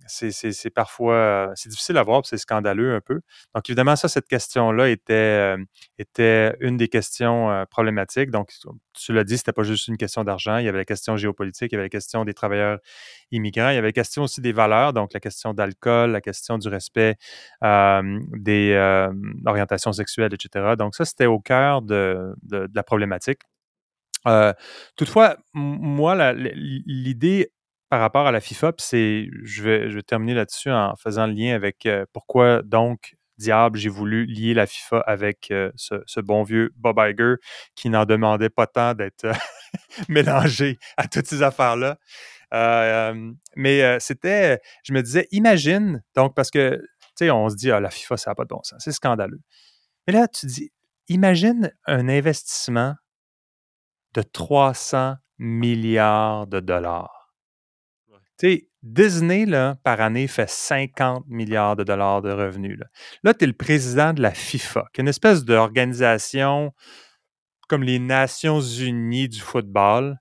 c'est parfois euh, c'est difficile à voir, c'est scandaleux un peu. Donc, évidemment, ça, cette question-là était, euh, était une des questions euh, problématiques. Donc, tu l'as dit, c'était pas juste une question d'argent. Il y avait la question géopolitique, il y avait la question des travailleurs immigrants, il y avait la question aussi des valeurs, donc la question d'alcool, la question du respect des orientations sexuelles, etc. Donc, ça, c'était au cœur de, de la problématique. toutefois, moi, l'idée par rapport à la FIFA, c'est, je vais, terminer là-dessus en faisant le lien avec euh, pourquoi donc diable j'ai voulu lier la FIFA avec euh, ce, bon vieux Bob Iger qui n'en demandait pas tant d'être euh, mélangé à toutes ces affaires-là. mais c'était, je me disais, imagine, donc parce que, tu sais, on se dit, ah, la FIFA, ça n'a pas de bon sens, c'est scandaleux. Mais là, tu dis, imagine un investissement de 300 milliards de dollars sais, Disney, là, par année, fait 50 milliards de dollars de revenus. Là, tu es le président de la FIFA, qui est une espèce d'organisation comme les Nations Unies du football.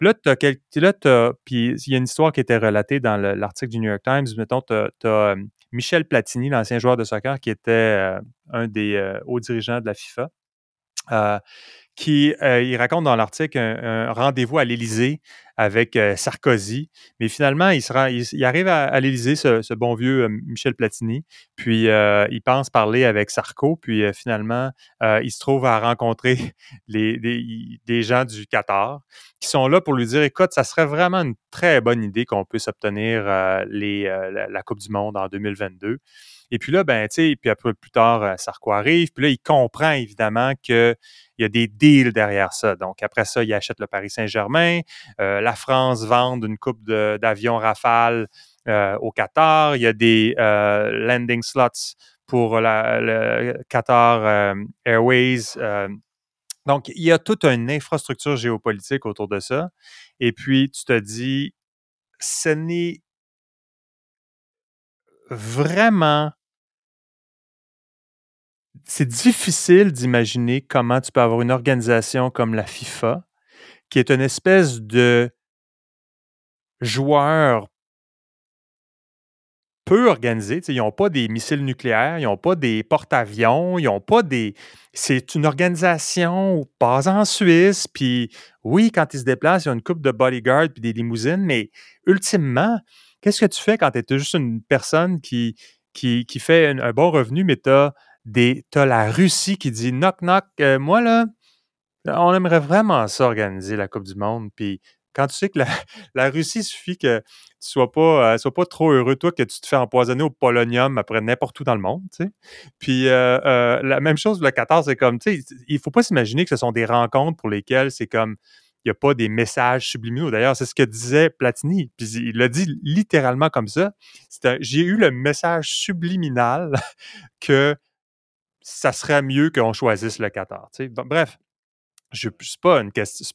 Là, tu as, puis il y a une histoire qui était relatée dans l'article du New York Times. Mettons, tu as, euh, Michel Platini, l'ancien joueur de soccer, qui était euh, un des euh, hauts dirigeants de la FIFA qui euh, il raconte dans l'article un, rendez-vous à l'Élysée avec euh, Sarkozy, mais finalement il, sera, il, arrive à, l'Élysée ce, bon vieux euh, Michel Platini, puis il pense parler avec Sarko, puis finalement il se trouve à rencontrer les, des gens du Qatar qui sont là pour lui dire écoute, ça serait vraiment une très bonne idée qu'on puisse obtenir les, la, Coupe du Monde en 2022. Et puis là, ben, tu sais, puis un peu plus tard, euh, Sarko arrive. Puis là, il comprend évidemment qu'il y a des deals derrière ça. Donc, après ça, il achète le Paris Saint-Germain. Euh, la France vend une coupe d'avions Rafale euh, au Qatar. Il y a des landing slots pour le Qatar Airways. donc, il y a toute une infrastructure géopolitique autour de ça. Et puis, tu te dis, ce n'est vraiment c'est difficile d'imaginer comment tu peux avoir une organisation comme la FIFA, qui est une espèce de joueur peu organisé. Ils n'ont pas des missiles nucléaires, ils n'ont pas des porte-avions, ils n'ont pas des. C'est une organisation pas en Suisse, puis oui, quand ils se déplacent, ils ont une coupe de bodyguards puis des limousines, mais ultimement, qu'est-ce que tu fais quand tu es juste une personne qui, qui, fait un, bon revenu, mais tu as, la Russie qui dit knock knock, euh, moi là, on aimerait vraiment s'organiser la Coupe du Monde, puis quand tu sais que la, Russie, il suffit que tu sois euh, sois pas trop heureux, toi, que tu te fais empoisonner au polonium après n'importe où dans le monde, tu sais. Puis euh, la même chose, le Qatar, c'est comme, tu sais, il faut pas s'imaginer que ce sont des rencontres pour lesquelles c'est comme, n'y a pas des messages subliminaux. D'ailleurs, c'est ce que disait Platini. Puis il l'a dit littéralement comme ça. J'ai eu le message subliminal que ça serait mieux qu'on choisisse le Qatar. Tu sais. Bref, je c'est pas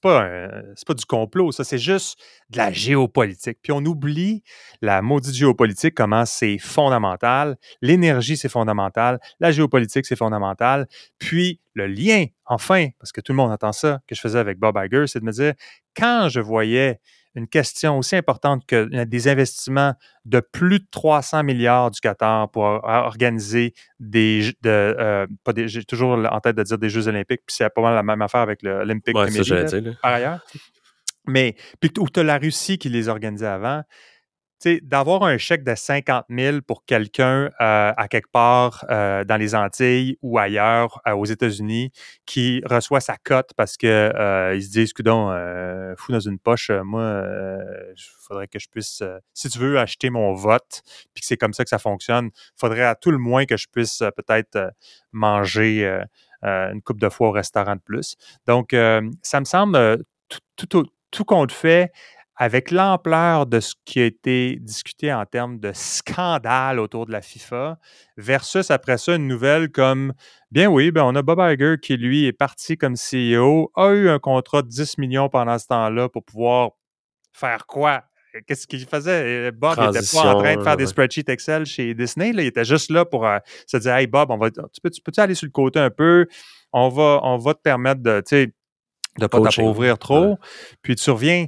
pas, pas du complot, ça, c'est juste de la géopolitique. Puis on oublie la maudite géopolitique, comment c'est fondamental. L'énergie, c'est fondamental. La géopolitique, c'est fondamental. Puis le lien, enfin, parce que tout le monde entend ça, que je faisais avec Bob Iger, c'est de me dire, quand je voyais une question aussi importante que des investissements de plus de 300 milliards du Qatar pour organiser des, de, euh, pas des j'ai toujours en tête de dire des Jeux olympiques, puis c'est pas mal la même affaire avec l'Olympique ouais, par ailleurs. Mais, puis où tu as la Russie qui les organisait avant, d'avoir un chèque de 50 000 pour quelqu'un euh, à quelque part euh, dans les Antilles ou ailleurs euh, aux États-Unis qui reçoit sa cote parce que il se dit coudon fou dans une poche moi il faudrait que je puisse si tu veux acheter mon vote puis que c'est comme ça que ça fonctionne il faudrait à tout le moins que je puisse peut-être manger une coupe de fois au restaurant de plus. Donc ça me semble tout compte fait avec l'ampleur de ce qui a été discuté en termes de scandale autour de la FIFA, versus après ça une nouvelle comme, bien oui, ben on a Bob Iger qui, lui, est parti comme CEO, a eu un contrat de 10 millions pendant ce temps-là pour pouvoir faire quoi? Qu'est-ce qu'il faisait? Bob n'était pas en train de faire des spreadsheets Excel chez Disney. il était juste là pour euh, se dire Hey Bob, on va, tu peux-tu peux aller sur le côté un peu? On va, on va te permettre de ne de pas t'appauvrir trop. Puis tu reviens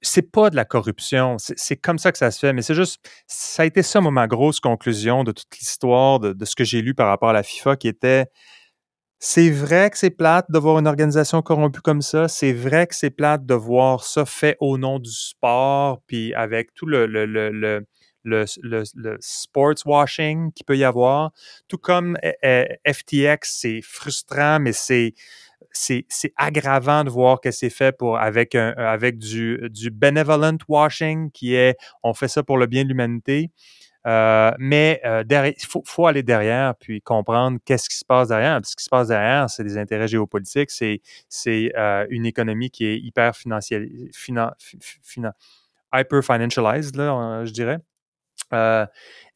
c'est pas de la corruption. C'est comme ça que ça se fait. Mais c'est juste, ça a été ça, ma grosse conclusion de toute l'histoire, de, ce que j'ai lu par rapport à la FIFA, qui était c'est vrai que c'est plate de voir une organisation corrompue comme ça. C'est vrai que c'est plate de voir ça fait au nom du sport, puis avec tout le, le, le, le le, sports washing qu'il peut y avoir. Tout comme eh, eh, FTX, c'est frustrant, mais c'est c'est aggravant de voir que c'est fait pour avec avec du, du benevolent washing qui est on fait ça pour le bien de l'humanité. Euh, mais euh, il faut, aller derrière puis comprendre qu'est-ce qui se passe derrière. ce qui se passe derrière, c'est des intérêts géopolitiques, c'est euh, une économie qui est hyper financière, hyper financialized, là, je dirais.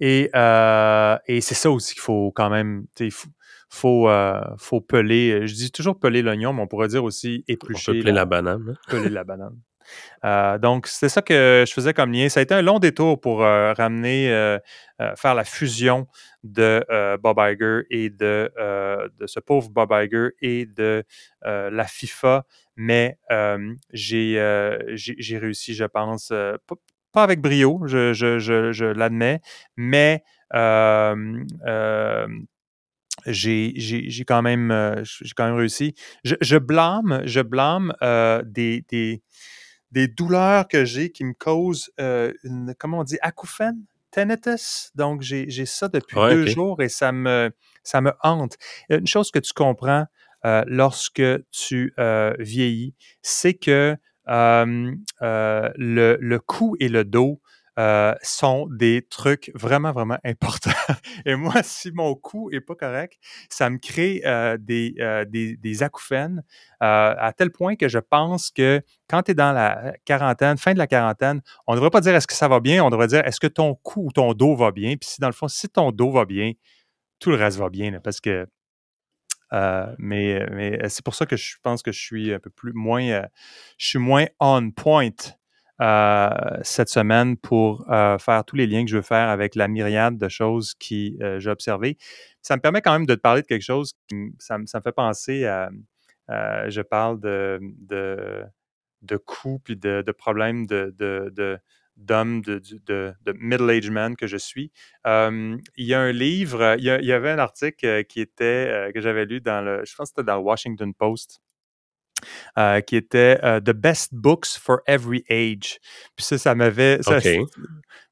et, et c'est ça aussi qu'il faut quand même, euh, faut peler. Je dis toujours peler l'oignon, mais on pourrait dire aussi éplucher. On peut peler la, banane. Hein. Peler la banane. Euh, donc, c'est ça que je faisais comme lien. Ça a été un long détour pour euh, ramener, faire la fusion de Bob Iger et de, de ce pauvre Bob Iger et de la FIFA. Mais j'ai réussi, je pense, pas, avec brio, je, je, je, je l'admets, mais j'ai quand même euh, j'ai quand même réussi. Je, blâme, je blâme euh, des, des, des, douleurs que j'ai qui me causent euh, une comment on dit acouphène, tinnitus. Donc j'ai ça depuis deux jours et ça me ça me hante. Une chose que tu comprends lorsque tu vieillis, c'est que le, le cou et le dos euh, sont des trucs vraiment, vraiment importants. Et moi, si mon cou est pas correct, ça me crée euh, des, euh, des, des, acouphènes à tel point que je pense que quand tu es dans la quarantaine, fin de la quarantaine, on ne devrait pas dire est-ce que ça va bien, on devrait dire est-ce que ton cou ou ton dos va bien. Puis si dans le fond, si ton dos va bien, tout le reste va bien, parce que mais, mais c'est pour ça que je pense que je suis un peu plus moins, je suis moins on point euh, cette semaine pour faire tous les liens que je veux faire avec la myriade de choses qui j'ai observées. Ça me permet quand même de te parler de quelque chose qui ça, me fait penser à, je parle de, de, de puis de, de problèmes de, de d'homme, de, de, de middle-aged man que je suis. il y a un livre, il y, avait un article euh, qui était, euh, que j'avais lu dans le, je pense que c'était dans le Washington Post, euh, qui était The Best Books for Every Age. Puis ça, ça m'avait.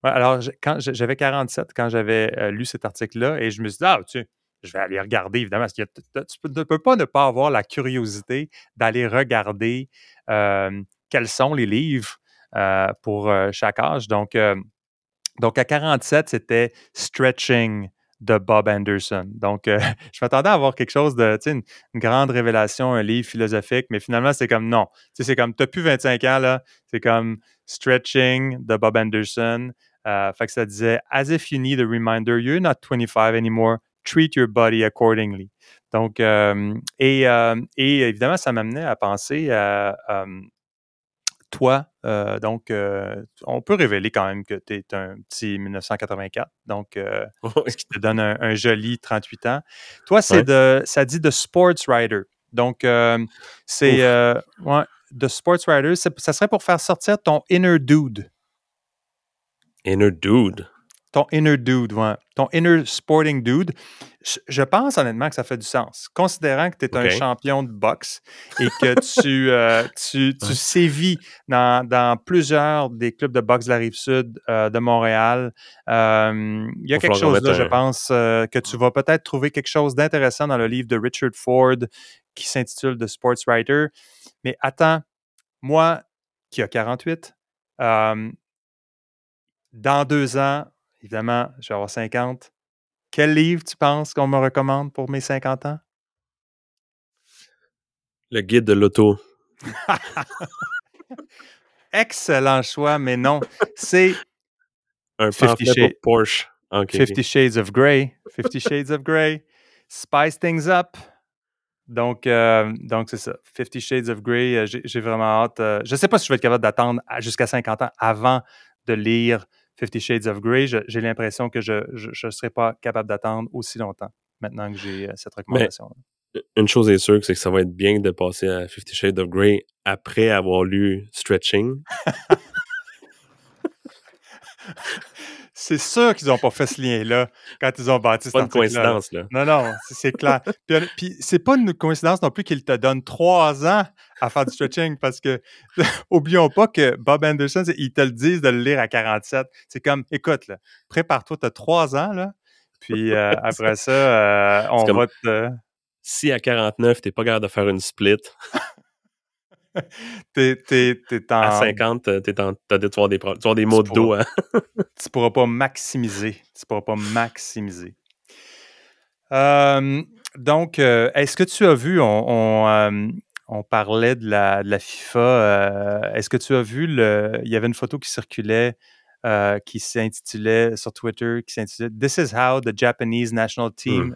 alors, quand j'avais 47 quand j'avais lu cet article-là, et je me suis dit, ah, tu je vais aller regarder, évidemment, parce que tu ne peux pas ne pas avoir la curiosité d'aller regarder quels sont les livres euh, pour euh, chaque âge. Donc, euh, donc à 47, c'était Stretching de Bob Anderson. Donc, je m'attendais à avoir quelque chose de, tu sais, une, grande révélation, un livre philosophique, mais finalement, c'est comme non. Tu sais, c'est comme, tu n'as plus 25 ans, là, c'est comme Stretching de Bob Anderson. fait que ça disait, As if you need a reminder, you're not 25 anymore, treat your body accordingly. Donc, et, et, évidemment, ça m'amenait à penser à, toi, euh, donc, euh, on peut révéler quand même que tu es un petit 1984, donc, euh, ce qui te donne un, joli 38 ans. Toi, c'est de, ça dit de Sports Writer. Donc, c'est ouais, de Sports Writer, ça serait pour faire sortir ton inner dude. Inner dude. Ton inner dude, ouais. Ton inner sporting dude. Je pense honnêtement que ça fait du sens. Considérant que tu es un champion de boxe et que tu, euh, tu, tu sévis dans, dans, plusieurs des clubs de boxe de la rive sud euh, de Montréal, euh, il y a quelque chose là, je pense, que tu vas peut-être trouver quelque chose d'intéressant dans le livre de Richard Ford qui s'intitule The Sports Writer. Mais attends, moi qui a 48, dans deux ans, Évidemment, je vais avoir 50. Quel livre tu penses qu'on me recommande pour mes 50 ans? Le guide de l'auto. Excellent choix, mais non. C'est un pamphlet pour Porsche. Fifty Shades of Grey. Fifty Shades of Grey. Spice Things Up. Donc, euh, donc c'est ça. Fifty Shades of Grey, euh, j'ai vraiment hâte. Euh, je ne sais pas si je vais être capable d'attendre jusqu'à 50 ans avant de lire Fifty Shades of Grey, j'ai l'impression que je ne serais pas capable d'attendre aussi longtemps maintenant que j'ai euh, cette recommandation. -là. Une chose est sûre, c'est que ça va être bien de passer à Fifty Shades of Grey après avoir lu Stretching. c'est sûr qu'ils n'ont pas fait ce lien-là quand ils ont bâti C'est pas une coïncidence, là. Non, non, c'est clair. puis, puis c'est pas une coïncidence non plus qu'ils te donnent trois ans à faire du stretching parce que, oublions pas que Bob Anderson, ils te le disent de le lire à 47. C'est comme, écoute, prépare-toi, tu as trois ans, là. Puis euh, après ça, euh, on va te. Si à 49, tu n'es pas capable de faire une split. t'es, t'es, en... À 50, t'es en... t'as des, tu vas des, tu des maux de dos. Hein? tu pourras pas maximiser. Tu pourras pas maximiser. Euh, donc, euh, est-ce que tu as vu, on, on, euh, on parlait de la, de la FIFA, est-ce que tu as vu, le, il y avait une photo qui circulait qui s'intitulait sur Twitter, qui s'intitulait This is how the Japanese national team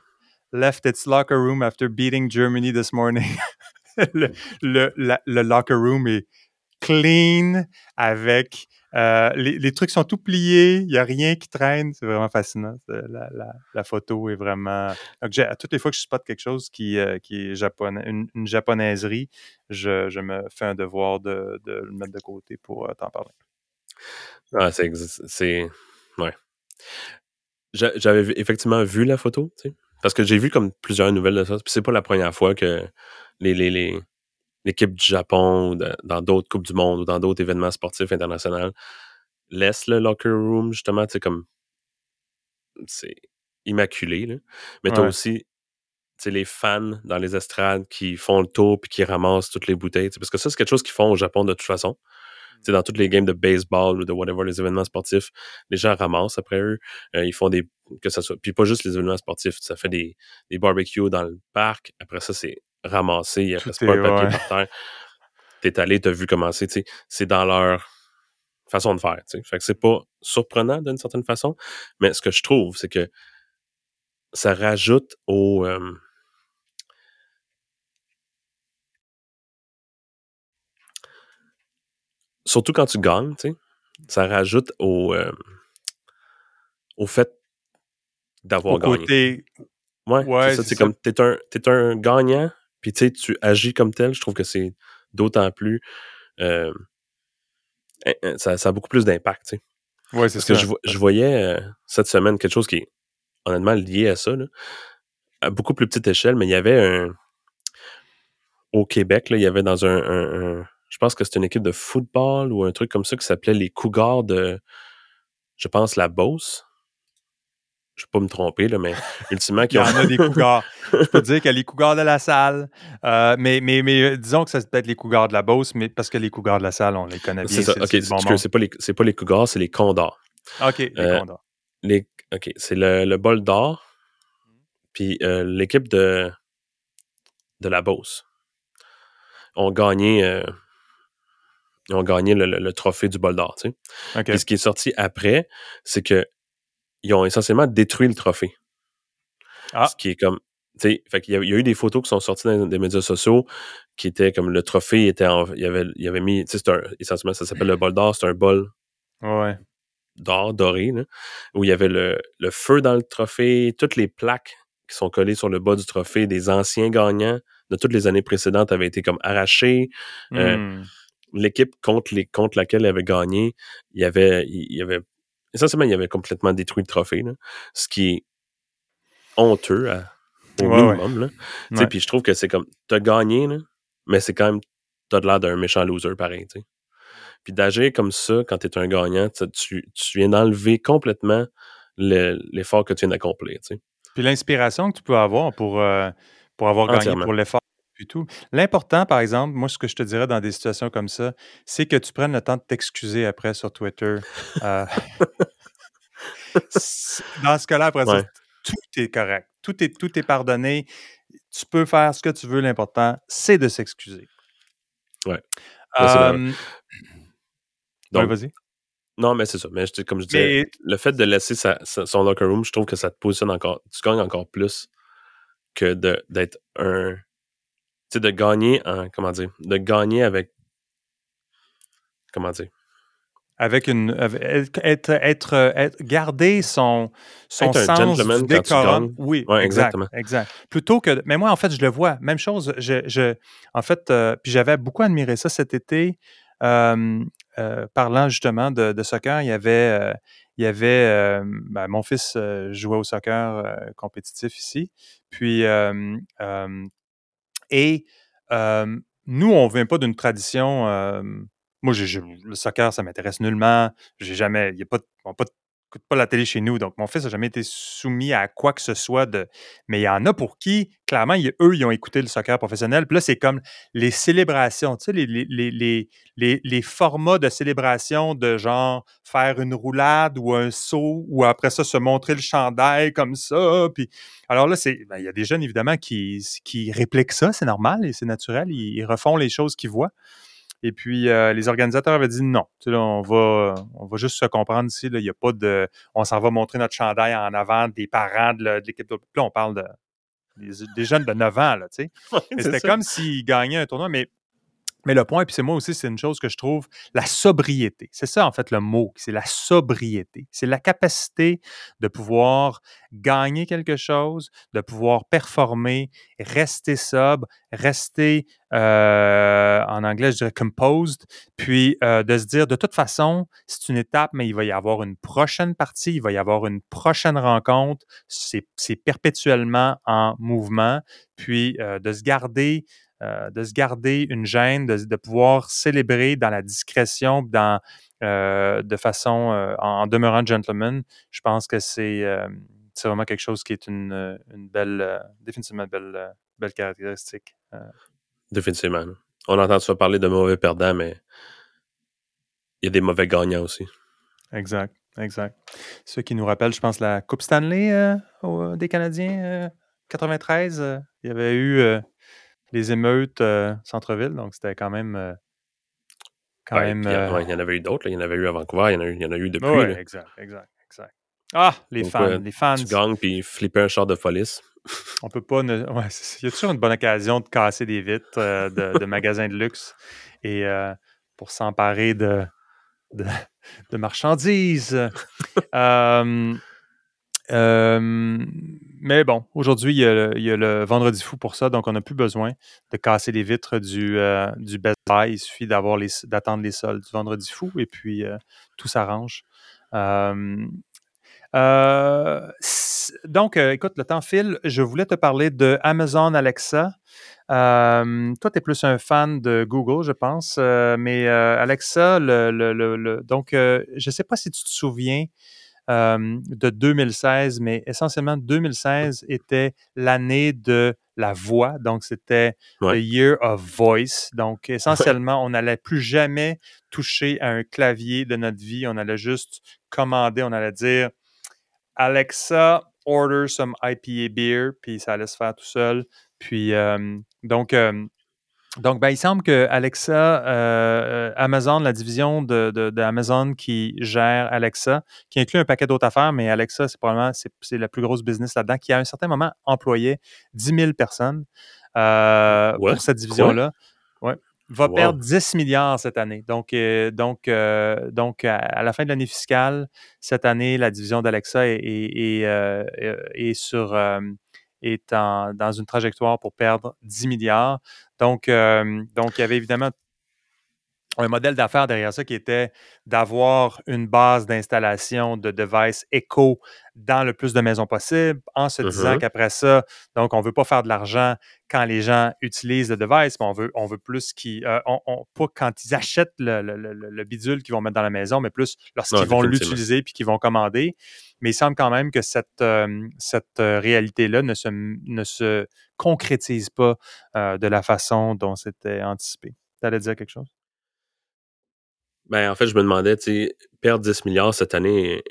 hmm. left its locker room after beating Germany this morning. le, le, locker room est clean avec euh, les, trucs sont tout pliés, il n'y a rien qui traîne, c'est vraiment fascinant. La, photo est vraiment. Donc, à toutes les fois que je spot quelque chose qui, euh, qui est japonais, une, japonaiserie, je, me fais un devoir de, le mettre de côté pour euh, t'en parler. Ah, c'est. Ouais. J'avais effectivement vu la photo, tu sais, parce que j'ai vu comme plusieurs nouvelles de ça, puis c'est pas la première fois que les, les, l'équipe du Japon ou dans d'autres Coupes du Monde ou dans d'autres événements sportifs internationaux laisse le locker room, justement, tu sais, comme. C'est immaculé, là. Mais t'as aussi tu les fans dans les estrades qui font le tour puis qui ramassent toutes les bouteilles. Parce que ça, c'est quelque chose qu'ils font au Japon de toute façon. sais, dans toutes les games de baseball ou de whatever, les événements sportifs, les gens ramassent après eux. Euh, ils font des. que ça soit. Puis pas juste les événements sportifs, ça fait des, des barbecues dans le parc. Après ça, c'est ramassé, il reste pas un papier par terre. T'es allé, t'as vu commencer, tu sais. C'est dans leur façon de faire, tu sais. Fait que c'est pas surprenant d'une certaine façon, mais ce que je trouve, c'est que ça rajoute au. Euh, surtout quand tu gagnes, tu sais, ça rajoute au, euh, au fait d'avoir gagné. Côté... Ouais, ouais c'est comme, t'es un, es un gagnant, puis tu sais, tu agis comme tel, je trouve que c'est d'autant plus, euh, ça, ça, a beaucoup plus d'impact, tu sais. Ouais, c'est ça. Parce que je, je voyais cette semaine quelque chose qui est honnêtement lié à ça, là, à beaucoup plus petite échelle, mais il y avait un. Au Québec, là, il y avait dans un, je pense que c'était une équipe de football ou un truc comme ça qui s'appelait les Cougars de, je pense, la Beauce. Je ne vais pas me tromper, là, mais ultimement... il y en a des Cougars. je peux dire qu'il y a les Cougars de la salle, euh, mais, mais, mais euh, disons que ça peut être les Cougars de la Beauce, mais parce que les Cougars de la salle, on les connaît bien. C'est ça, ok, c'est pas, les, pas les Cougars, c'est les Condors. OK, les euh, Condors. Les, OK, c'est le, le bol d'or. Puis euh, l'équipe de, de la Beauce ont gagné, ont gagné le, trophée du bol d'or. Tu sais. Et ce qui est sorti après, c'est que ils ont essentiellement détruit le trophée. Ah. Ce qui est comme. Tu sais, fait il, y a, il y a eu des photos qui sont sorties dans les médias sociaux qui étaient comme le trophée était en, il y avait, il y avait mis, tu sais, essentiellement, ça s'appelle le bol d'or, c'est un bol ouais d'or doré, où il y avait le, feu dans le trophée, toutes les plaques qui sont collées sur le bas du trophée des anciens gagnants de toutes les années précédentes avaient été comme arrachées. Euh, hmm. L'équipe contre, les, contre laquelle elle avait gagné, il y avait, il y avait essentiellement, il y avait complètement détruit le trophée, ce qui est honteux au minimum. Puis je trouve que c'est comme, t'as gagné, mais c'est quand même, t'as l'air d'un méchant loser pareil. Puis d'agir comme ça quand tu es un gagnant, tu, viens d'enlever complètement l'effort que tu viens d'accomplir. Puis l'inspiration que tu peux avoir pour, euh, pour avoir gagné pour l'effort du tout. L'important, par exemple, moi, ce que je te dirais dans des situations comme ça, c'est que tu prennes le temps de t'excuser après sur Twitter. Euh, dans ce cas-là, après ça, tout est correct. Tout est, tout est pardonné. Tu peux faire ce que tu veux. L'important, c'est de s'excuser. Ouais. Donc, vas-y. Non, mais c'est ça. Mais comme je disais, le fait de laisser son locker room, je trouve que ça te positionne encore. Tu gagnes encore plus que d'être un. Sais, de gagner en. Comment dire De gagner avec. Comment dire? Avec une être, être, garder son son sens du décorum. Oui, exactement. Exact. Plutôt que mais moi en fait je le vois même chose. Je, je en fait euh, puis j'avais beaucoup admiré ça cet été. Euh, parlant justement de, soccer, il y avait, il y avait ben, mon fils jouait au soccer compétitif ici. Puis, et nous, on ne vient pas d'une tradition. moi, le soccer, ça m'intéresse nullement. J'ai jamais, il n'y a pas, pas de écoute pas la télé chez nous, donc mon fils n'a jamais été soumis à quoi que ce soit de. Mais il y en a pour qui, clairement, eux, ils ont écouté le soccer professionnel. Puis là, c'est comme les célébrations, tu sais, les, les, les, les, formats de célébration de genre faire une roulade ou un saut ou après ça se montrer le chandail comme ça. Puis alors là, c'est. Ben, il y a des jeunes, évidemment, qui, qui répliquent ça, c'est normal et c'est naturel. ils refont les choses qu'ils voient. Et puis, euh, les organisateurs avaient dit non. Tu sais, on, va, on va juste se comprendre ici. Il n'y a pas de. On s'en va montrer notre chandail en avant des parents de l'équipe. Là, on parle de, des, jeunes de 9 ans. Là, tu sais. C'était comme s'ils gagnaient un tournoi, mais mais le point, puis c'est moi aussi, c'est une chose que je trouve, la sobriété. C'est ça, en fait, le mot, c'est la sobriété. C'est la capacité de pouvoir gagner quelque chose, de pouvoir performer, rester sobre, rester, euh, en anglais, je dirais composed, puis euh, de se dire, de toute façon, c'est une étape, mais il va y avoir une prochaine partie, il va y avoir une prochaine rencontre. C'est perpétuellement en mouvement, puis euh, de se garder euh, de se garder une gêne, de, pouvoir célébrer dans la discrétion, dans, euh, de façon euh, en, demeurant gentleman, je pense que c'est vraiment quelque chose qui est une, belle, définitivement une belle, belle caractéristique. Définitivement. On entend souvent parler de mauvais perdants, mais il y a des mauvais gagnants aussi. Exact, exact. Ce qui nous rappelle, je pense, la Coupe Stanley des Canadiens 93. il y avait eu les émeutes centre-ville, donc c'était quand même. quand même il, y en avait eu d'autres. Il y en avait eu à Vancouver, il y en a eu, il y en a eu depuis. Oui, exact, exact, exact. Ah, les fans, les fans. Tu gagnes puis flipper un char de police. On peut pas. Ne... Ouais, il y a toujours une bonne occasion de casser des vitres de, de magasins de luxe et pour s'emparer de, de, marchandises. mais bon, aujourd'hui, il, y a le vendredi fou pour ça, donc on n'a plus besoin de casser les vitres du, euh, du Best Buy. Il suffit d'attendre les soldes du vendredi fou et puis euh, tout s'arrange. Euh, donc, écoute, le temps file. Je voulais te parler de Amazon Alexa. Euh, toi, tu es plus un fan de Google, je pense. Euh, mais euh, Alexa, le, donc, je ne sais pas si tu te souviens de 2016, mais essentiellement, 2016 était l'année de la voix. Donc, c'était the year of voice. Donc, essentiellement, on n'allait plus jamais toucher à un clavier de notre vie. On allait juste commander, on allait dire Alexa, order some IPA beer, puis ça allait se faire tout seul. Puis, donc, donc ben, il semble que Alexa, euh, Amazon, la division de, de, qui gère Alexa, qui inclut un paquet d'autres affaires, mais Alexa, c'est probablement c'est, la plus grosse business là-dedans, qui à un certain moment employait 10 000 personnes euh, pour cette division-là. Ouais va perdre 10 milliards cette année. Donc, euh, donc, donc à, la fin de l'année fiscale, cette année, la division d'Alexa est, est, est, sur, est dans une trajectoire pour perdre 10 milliards. Donc, donc il y avait évidemment un modèle d'affaires derrière ça qui était d'avoir une base d'installation de devices Echo dans le plus de maisons possible, en se disant mm-hmm. qu'après ça, donc on ne veut pas faire de l'argent quand les gens utilisent le device, mais on veut, on veut plus qu'ils, euh, pas quand ils achètent le, bidule qu'ils vont mettre dans la maison, mais plus lorsqu'ils vont l'utiliser puis qu'ils vont commander. Mais il semble quand même que cette, euh, cette réalité-là ne se, ne se concrétise pas de la façon dont c'était anticipé. Tu allais dire quelque chose? Ben, en fait, je me demandais, tu sais, perdre 10 milliards cette année,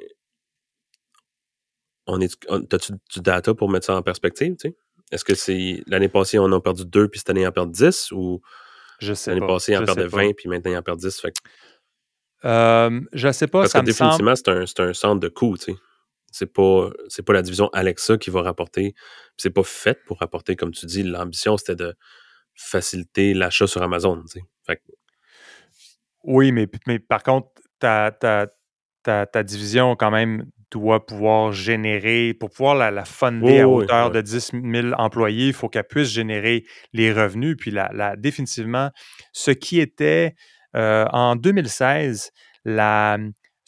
on est, as-tu du data pour mettre ça en perspective, tu sais? Est-ce que c'est l'année passée, on a perdu 2 puis cette année, on en perd 10 ou je sais l'année passée, on en perdait 20 puis maintenant, on en perd 10? Fait euh, je sais pas, Parce ça que définitivement, c'est un, un, centre de coût, tu sais. C'est pas, c'est pas la division Alexa qui va rapporter. C'est pas fait pour rapporter, comme tu dis. L'ambition, c'était de faciliter l'achat sur Amazon, tu sais. Fait oui, mais, mais par contre, ta, ta, division, quand même, doit pouvoir générer, pour pouvoir la, la fonder à hauteur de 10 000 employés, il faut qu'elle puisse générer les revenus. Puis la, définitivement, ce qui était euh, en 2016, la,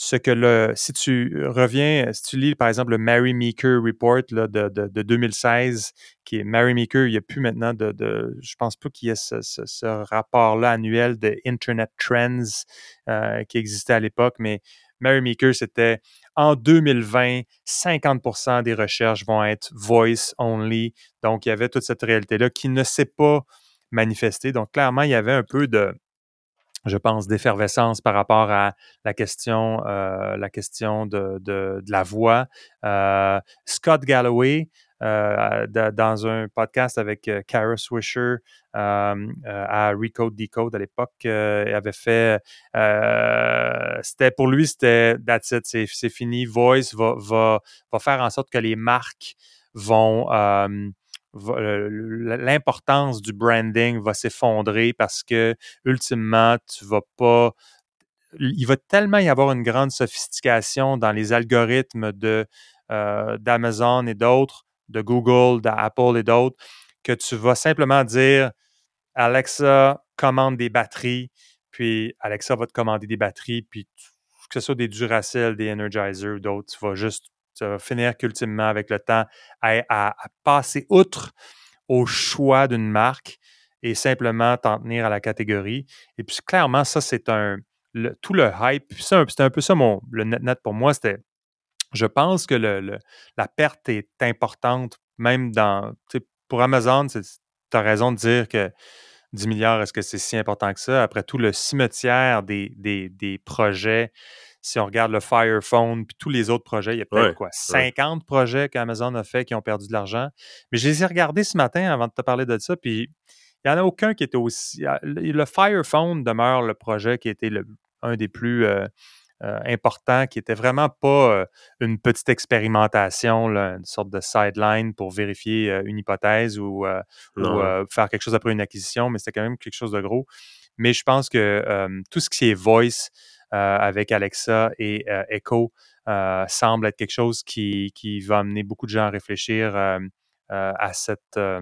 ce que le, si tu reviens, si tu lis par exemple le Mary Meeker Report là, de, de, de, 2016, qui est Mary Meeker, il n'y a plus maintenant de, de je pense pas qu'il y ait ce, ce, rapport-là annuel de Internet Trends euh, qui existait à l'époque, mais Mary Meeker, c'était en 2020, 50% des recherches vont être voice only. Donc, il y avait toute cette réalité-là qui ne s'est pas manifestée. Donc, clairement, il y avait un peu de, je pense, d'effervescence par rapport à la question, euh, la question de, de, la voix. Euh, Scott Galloway, euh, dans un podcast avec Kara Swisher à Recode Decode à l'époque, avait fait, c'était pour lui, c'était that's c'est fini. Voice va, va, va, faire en sorte que les marques vont l'importance du branding va s'effondrer parce que ultimement, tu vas pas. Il va tellement y avoir une grande sophistication dans les algorithmes de, euh, d'Amazon et d'autres, de Google, d'Apple et d'autres, que tu vas simplement dire Alexa commande des batteries, puis Alexa va te commander des batteries, puis que ce soit des Duracell, des Energizer ou d'autres, tu vas juste ça va finir qu'ultimement, avec le temps, à, passer outre au choix d'une marque et simplement t'en tenir à la catégorie. Et puis, clairement, ça, c'est un. tout le hype, c'était un peu ça, mon, le net-net pour moi, c'était. Je pense que le, la perte est importante, même dans. Pour Amazon, tu as raison de dire que 10 milliards, est-ce que c'est si important que ça? Après tout le cimetière des, des, des projets, si on regarde le Fire Phone puis tous les autres projets, il y a peut-être Ouais, quoi, 50 projets qu'Amazon a fait qui ont perdu de l'argent. Mais je les ai regardés ce matin avant de te parler de ça, puis il n'y en a aucun qui était aussi. ah, Le Fire Phone demeure le projet qui était le, un des plus euh, euh, importants, qui était vraiment pas euh, une petite expérimentation, là, une sorte de sideline pour vérifier une hypothèse ou, euh, faire quelque chose après une acquisition, mais c'était quand même quelque chose de gros. Mais je pense que tout ce qui est voice avec Alexa et euh, Echo euh, semble être quelque chose qui, qui va amener beaucoup de gens à réfléchir euh, euh, à cette. euh,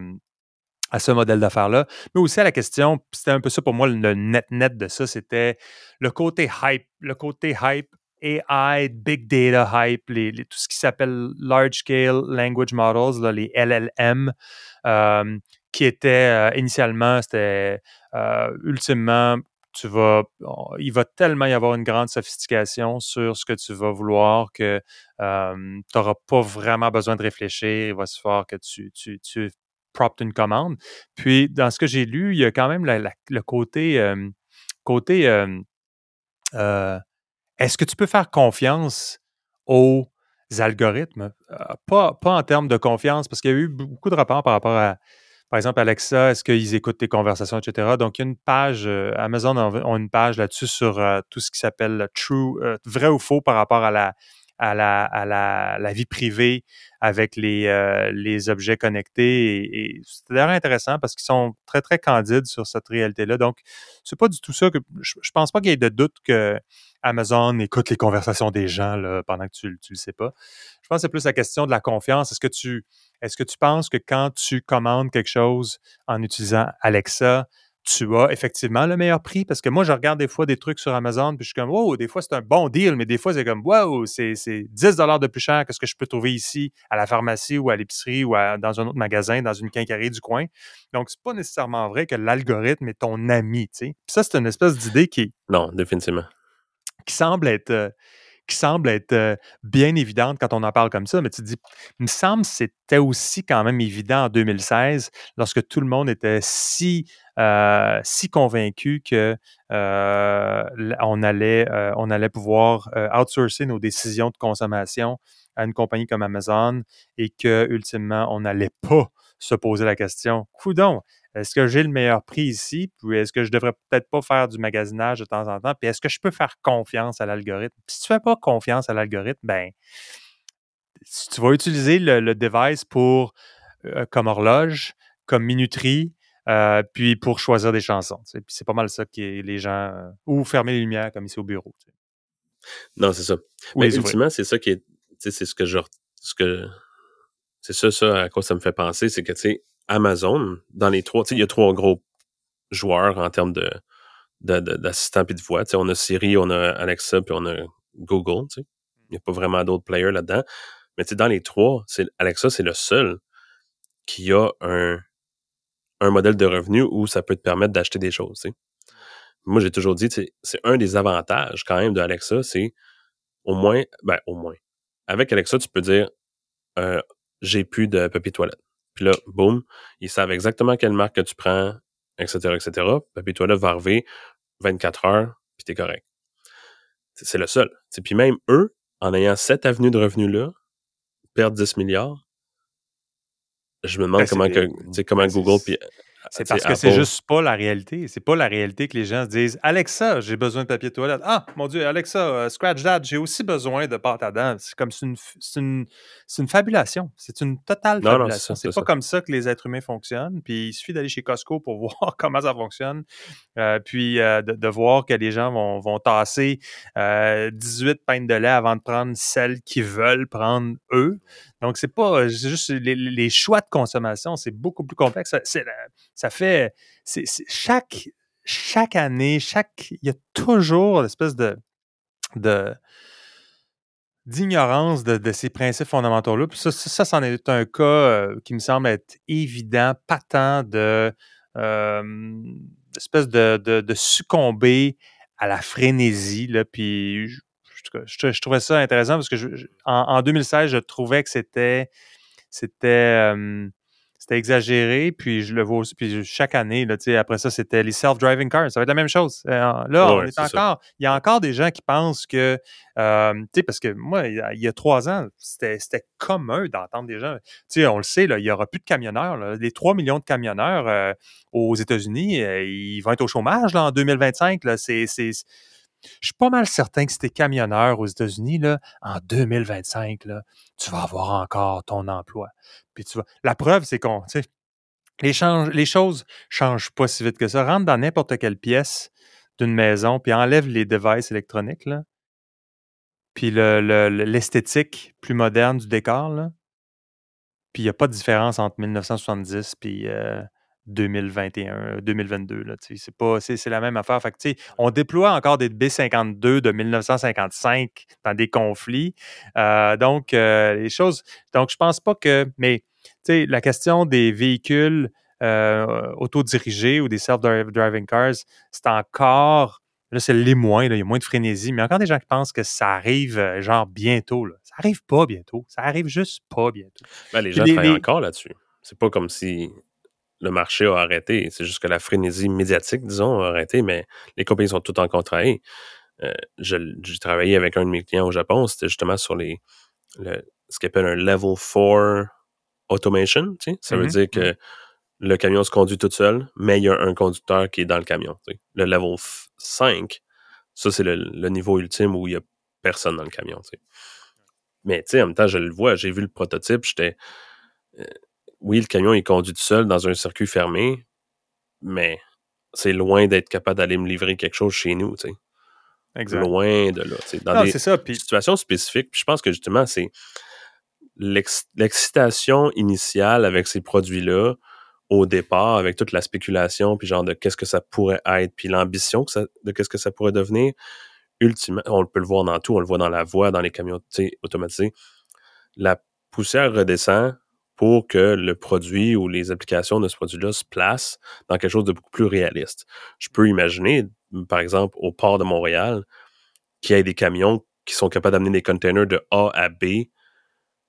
à ce modèle d'affaires-là, mais aussi à la question, c'était un peu ça pour moi, le net-net de ça, c'était le côté hype, le côté hype AI, big data hype, tout ce qui s'appelle large scale language models, là, les LLM, euh, qui étaient euh, initialement, c'était euh, ultimement, tu vas, on- il va tellement y avoir une grande sophistication sur ce que tu vas vouloir que tu n'auras pas vraiment besoin de réfléchir. Il va se faire que tu, tu, propres une commande. Puis, dans ce que j'ai lu, il y a quand même le côté, côté est-ce que tu peux faire confiance aux algorithmes? Euh, pas, pas en termes de confiance, parce qu'il y a eu beaucoup de rapports par rapport à, par exemple, Alexa, est-ce qu'ils écoutent tes conversations, etc. Donc, il y a une page, euh, Amazon a, une page là-dessus sur euh, tout ce qui s'appelle le true, euh, vrai ou faux par rapport à la, vie privée avec les, objets connectés. Et, c'est d'ailleurs intéressant parce qu'ils sont très, très candides sur cette réalité-là. Donc, c'est pas du tout ça que. Je, je pense pas qu'il y ait de doute que Amazon écoute les conversations des gens pendant que tu, tu le sais pas. Je pense que c'est plus la question de la confiance. Est-ce que tu est-ce que tu penses que quand tu commandes quelque chose en utilisant Alexa, tu as effectivement le meilleur prix? Parce que moi, je regarde des fois des trucs sur Amazon, puis je suis comme, wow, des fois c'est un bon deal, mais des fois c'est comme, wow, c'est c'est 10 de plus cher que ce que je peux trouver ici à la pharmacie ou à l'épicerie ou à- dans un autre magasin, dans une quincaillerie du coin. Donc, c'est pas nécessairement vrai que l'algorithme est ton ami, tu sais. Puis ça, c'est une espèce d'idée qui, Non, définitivement. qui semble être, euh, qui semble être bien évidente quand on en parle comme ça, mais tu te dis, il me semble que c'était aussi quand même évident en 2016, lorsque tout le monde était si, si convaincu que euh, on, allait, allait pouvoir outsourcer nos décisions de consommation à une compagnie comme Amazon et que, ultimement, on n'allait pas se poser la question, coudon, est-ce que j'ai le meilleur prix ici? Puis est-ce que je devrais peut-être pas faire du magasinage de temps en temps? Puis est-ce que je peux faire confiance à l'algorithme? Puis si tu fais pas confiance à l'algorithme, ben, si tu vas utiliser le, le device pour euh, comme horloge, comme minuterie, euh, puis pour choisir des chansons. tu sais. Puis c'est pas mal ça que les gens. euh, ou fermer les lumières comme ici au bureau. tu sais. Non, c'est ça. Ou Mais ultimement, c'est ça qui est. Tu sais, c'est ce que je. Ce que, c'est ça, ça à quoi ça me fait penser, c'est que, tu sais, Amazon, dans les trois, il y a trois gros joueurs en termes de, d'assistants puis de voix. On a Siri, on a Alexa, puis on a Google, tu sais. Il n'y a pas vraiment d'autres players là-dedans. Mais dans les trois, Alexa, c'est le seul qui a un, un modèle de revenu où ça peut te permettre d'acheter des choses. Moi, j'ai toujours dit, c'est un des avantages quand même de Alexa, c'est au moins, ben, au moins. Avec Alexa, tu peux dire, euh, j'ai plus de papier toilette. Puis là, boum, ils savent exactement quelle marque que tu prends, etc., etc. Papier toilette va arriver 24 heures, puis t'es correct. C'est le seul. Puis même eux, en ayant cette avenue de revenus-là, perdre 10 milliards, je me demande Ben, comment, que, comment ben, Google puis C'est parce que c'est juste pas la réalité. C'est pas la réalité que les gens se disent Alexa, j'ai besoin de papier de toilette. Ah, mon Dieu, Alexa, euh, Scratch That, j'ai aussi besoin de pâte à dents. C'est comme c'est une, une, une fabulation. C'est une totale Non, fabulation. c'est pas ça. comme ça que les êtres humains fonctionnent. Puis il suffit d'aller chez Costco pour voir comment ça fonctionne. Euh, puis euh, de, de voir que les gens vont, vont tasser euh, 18 pintes de lait avant de prendre celles qu'ils veulent prendre eux. Donc, c'est pas euh, juste les, choix de consommation, c'est beaucoup plus complexe. Ça, ça fait c'est- chaque, chaque année, chaque. Il y a toujours l'espèce de. d'ignorance de, ces principes fondamentaux-là. Puis ça, ça, c'en est un cas euh, qui me semble être évident, patent de euh, espèce de, de, de succomber à la frénésie. Là, puis je, je, je- je trouvais ça intéressant parce que je- je- en, en 2016, je trouvais que c'était c'était euh, c'était exagéré, puis je le vois aussi, puis chaque année, là, après ça, c'était les self-driving cars. Ça va être la même chose. Euh, là, on est, encore, il y a encore des gens qui pensent que, euh, tu sais, parce que moi, il y, a, trois ans, c'était commun d'entendre des gens, tu sais, on le sait, là, il n'y aura plus de camionneurs. Les 3 millions de camionneurs euh, aux États-Unis, ils vont être au chômage là, en 2025. Là, c'est je suis pas mal certain que si tu es camionneur aux États-Unis, en 2025, là, tu vas avoir encore ton emploi. Puis tu. La preuve, c'est qu'on. Les, change... les choses changent pas si vite que ça. Rentre dans n'importe quelle pièce d'une maison, puis enlève les devices électroniques, là. Puis l'esthétique plus moderne du décor, là. Puis il n'y a pas de différence entre 1970 puis euh, 2021, 2022. Là, c'est, pas, c'est, la même affaire. Fait que, on déploie encore des B-52 de 1955 dans des conflits. Euh, donc, euh, les choses. Donc, je pense pas que. Mais la question des véhicules euh, autodirigés ou des self-driving cars, c'est encore. Là, c'est les moins, il y a moins de frénésie, mais encore des gens qui pensent que ça arrive genre bientôt. Là. Ça arrive pas bientôt. Ça arrive juste pas bientôt. Ben, les gens travaillent encore là-dessus. C'est pas comme si le marché a arrêté. C'est juste que la frénésie médiatique, disons, a arrêté, mais les compagnies sont toutes encore travaillées. Euh, j'ai travaillé avec un de mes clients au Japon, c'était justement sur les ce qu'on appelle un level 4 automation. Tu sais? Ça veut mm-hmm. dire que le camion se conduit tout seul, mais il y a un conducteur qui est dans le camion. Tu sais? Le level 5, ça, c'est le, niveau ultime où il n'y a personne dans le camion. Tu sais? Mais tu sais, en même temps, je le vois, j'ai vu le prototype, j'étais. Euh, oui, le camion est conduit tout seul dans un circuit fermé, mais c'est loin d'être capable d'aller me livrer quelque chose chez nous, tu sais. Exact. Loin de là. Dans des situations spécifiques, je pense que justement, c'est l'excitation initiale avec ces produits-là, au départ, avec toute la spéculation, puis genre de qu'est-ce que ça pourrait être, puis l'ambition de qu'est-ce que ça pourrait devenir, ultimement, on peut le voir dans tout, on le voit dans la voie, dans les camions automatisés. La poussière redescend, pour que le produit ou les applications de ce produit-là se placent dans quelque chose de beaucoup plus réaliste. Je peux imaginer, par exemple, au port de Montréal, qu'il y ait des camions qui sont capables d'amener des containers de A à B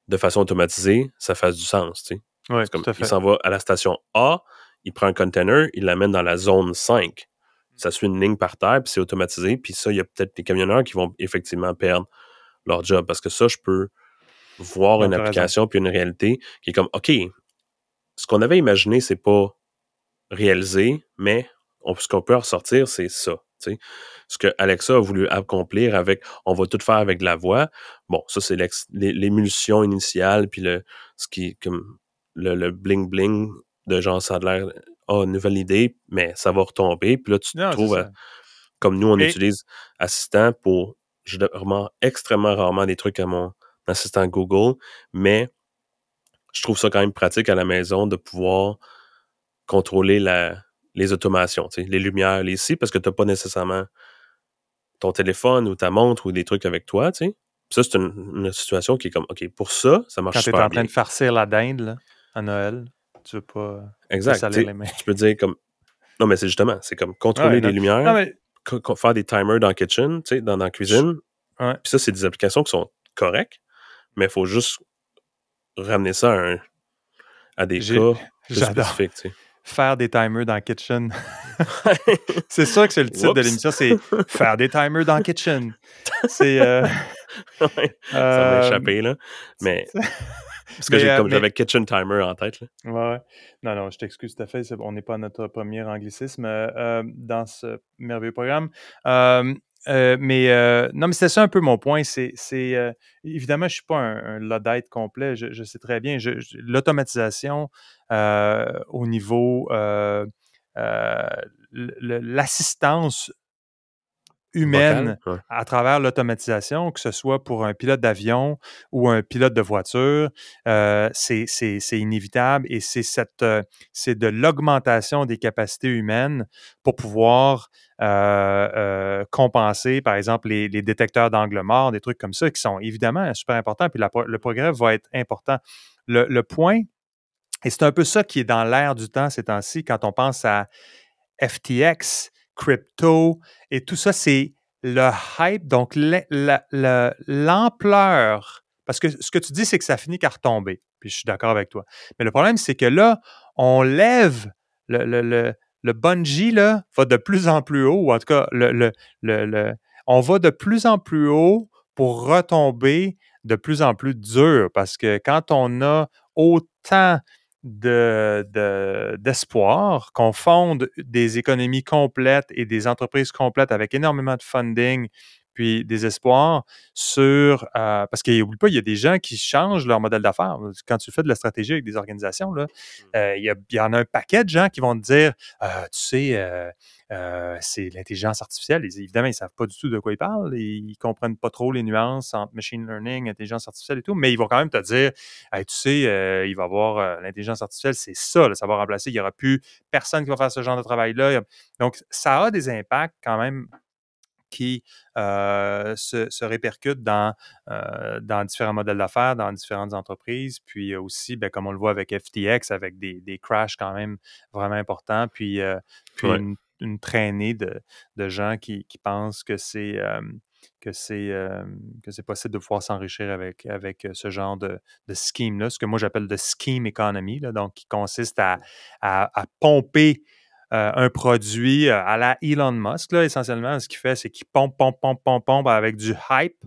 de façon automatisée, ça fasse du sens, tu sais. Oui, comme, Il s'en va à la station A, il prend un container, il l'amène dans la zone 5. Ça suit une ligne par terre, puis c'est automatisé. Puis ça, il y a peut-être des camionneurs qui vont effectivement perdre leur job. Parce que ça, je peux voir une application puis une réalité qui est comme, OK, ce qu'on avait imaginé, c'est pas réalisé, mais ce qu'on peut ressortir, c'est ça. Ce que Alexa a voulu accomplir avec on va tout faire avec la voix, bon, ça, c'est l'émulsion initiale, puis le, ce qui, comme le, bling bling de Jean Sadler a une nouvelle idée, mais ça va retomber. Puis là, tu te trouves, comme nous, on utilise Assistant pour vraiment extrêmement rarement des trucs à mon, assistant Google, mais je trouve ça quand même pratique à la maison de pouvoir contrôler la, les automations, les lumières, les si, parce que tu n'as pas nécessairement ton téléphone ou ta montre ou des trucs avec toi. Ça, c'est une, situation qui est comme, OK, pour ça, ça marche Quand tu es en train de farcir la dinde, là, à Noël, tu veux pas exact, les mains. Tu peux dire comme... Non, mais c'est justement, c'est comme contrôler les lumières, faire des timers dans le kitchen, dans, la cuisine. Puis ça, c'est des applications qui sont correctes, mais il faut juste ramener ça à, des cas spécifiques. Faire des timers dans Kitchen. c'est sûr que c'est le titre de l'émission, c'est Faire des timers dans Kitchen. C'est. Euh, ça m'a euh, échappé, là. Mais. Parce que j'ai, euh, comme j'avais Kitchen Timer en tête. Là. Ouais, Non, non, je t'excuse tout à fait. On n'est pas à notre premier anglicisme dans ce merveilleux programme. Euh, mais euh, non, mais c'est ça un peu mon point. C'est, euh, évidemment, je ne suis pas un, un complet. Je, sais très bien. l'automatisation au niveau l'assistance humaine à travers l'automatisation, que ce soit pour un pilote d'avion ou un pilote de voiture, c'est inévitable et c'est cette c'est de l'augmentation des capacités humaines pour pouvoir compenser, par exemple, les, détecteurs d'angle mort, des trucs comme ça, qui sont évidemment super importants, puis le progrès va être important. Le, le point, et c'est un peu ça qui est dans l'air du temps ces temps-ci, quand on pense à FTX, crypto et tout ça, c'est le hype, donc l'ampleur. Parce que ce que tu dis, c'est que ça finit par retomber. Puis je suis d'accord avec toi. Mais le problème, c'est que là, on lève le, bungee, là, va de plus en plus haut, ou en tout cas, on va de plus en plus haut pour retomber de plus en plus dur. Parce que quand on a autant d'espoir, de, qu'on fonde des économies complètes et des entreprises complètes avec énormément de funding, puis des espoirs sur. Euh, parce qu'il oublie pas, il y a des gens qui changent leur modèle d'affaires. Quand tu fais de la stratégie avec des organisations, là, mmh. euh, il, y en a un paquet de gens qui vont te dire euh, Tu sais, c'est l'intelligence artificielle. évidemment, ils ne savent pas du tout de quoi ils parlent. Ils ne comprennent pas trop les nuances entre machine learning, intelligence artificielle et tout, mais ils vont quand même te dire Tu sais, il va y avoir l'intelligence artificielle, c'est ça, ça va remplacer. Il n'y aura plus personne qui va faire ce genre de travail-là. Donc, ça a des impacts quand même qui euh, se, se, répercutent dans, euh, dans différents modèles d'affaires, dans différentes entreprises, puis aussi, ben, comme on le voit avec FTX, avec des, des crashs quand même vraiment importants, puis, euh, puis une, une, traînée de, de gens qui, qui, pensent que c'est que c'est que c'est possible de pouvoir s'enrichir avec, avec ce genre de, de scheme-là, ce que moi j'appelle de scheme economy, là, donc qui consiste à, à, à pomper euh, un produit euh, à la Elon Musk, là, essentiellement, ce qu'il fait, c'est qu'il pompe, pompe, pompe, pompe, pompe avec du hype.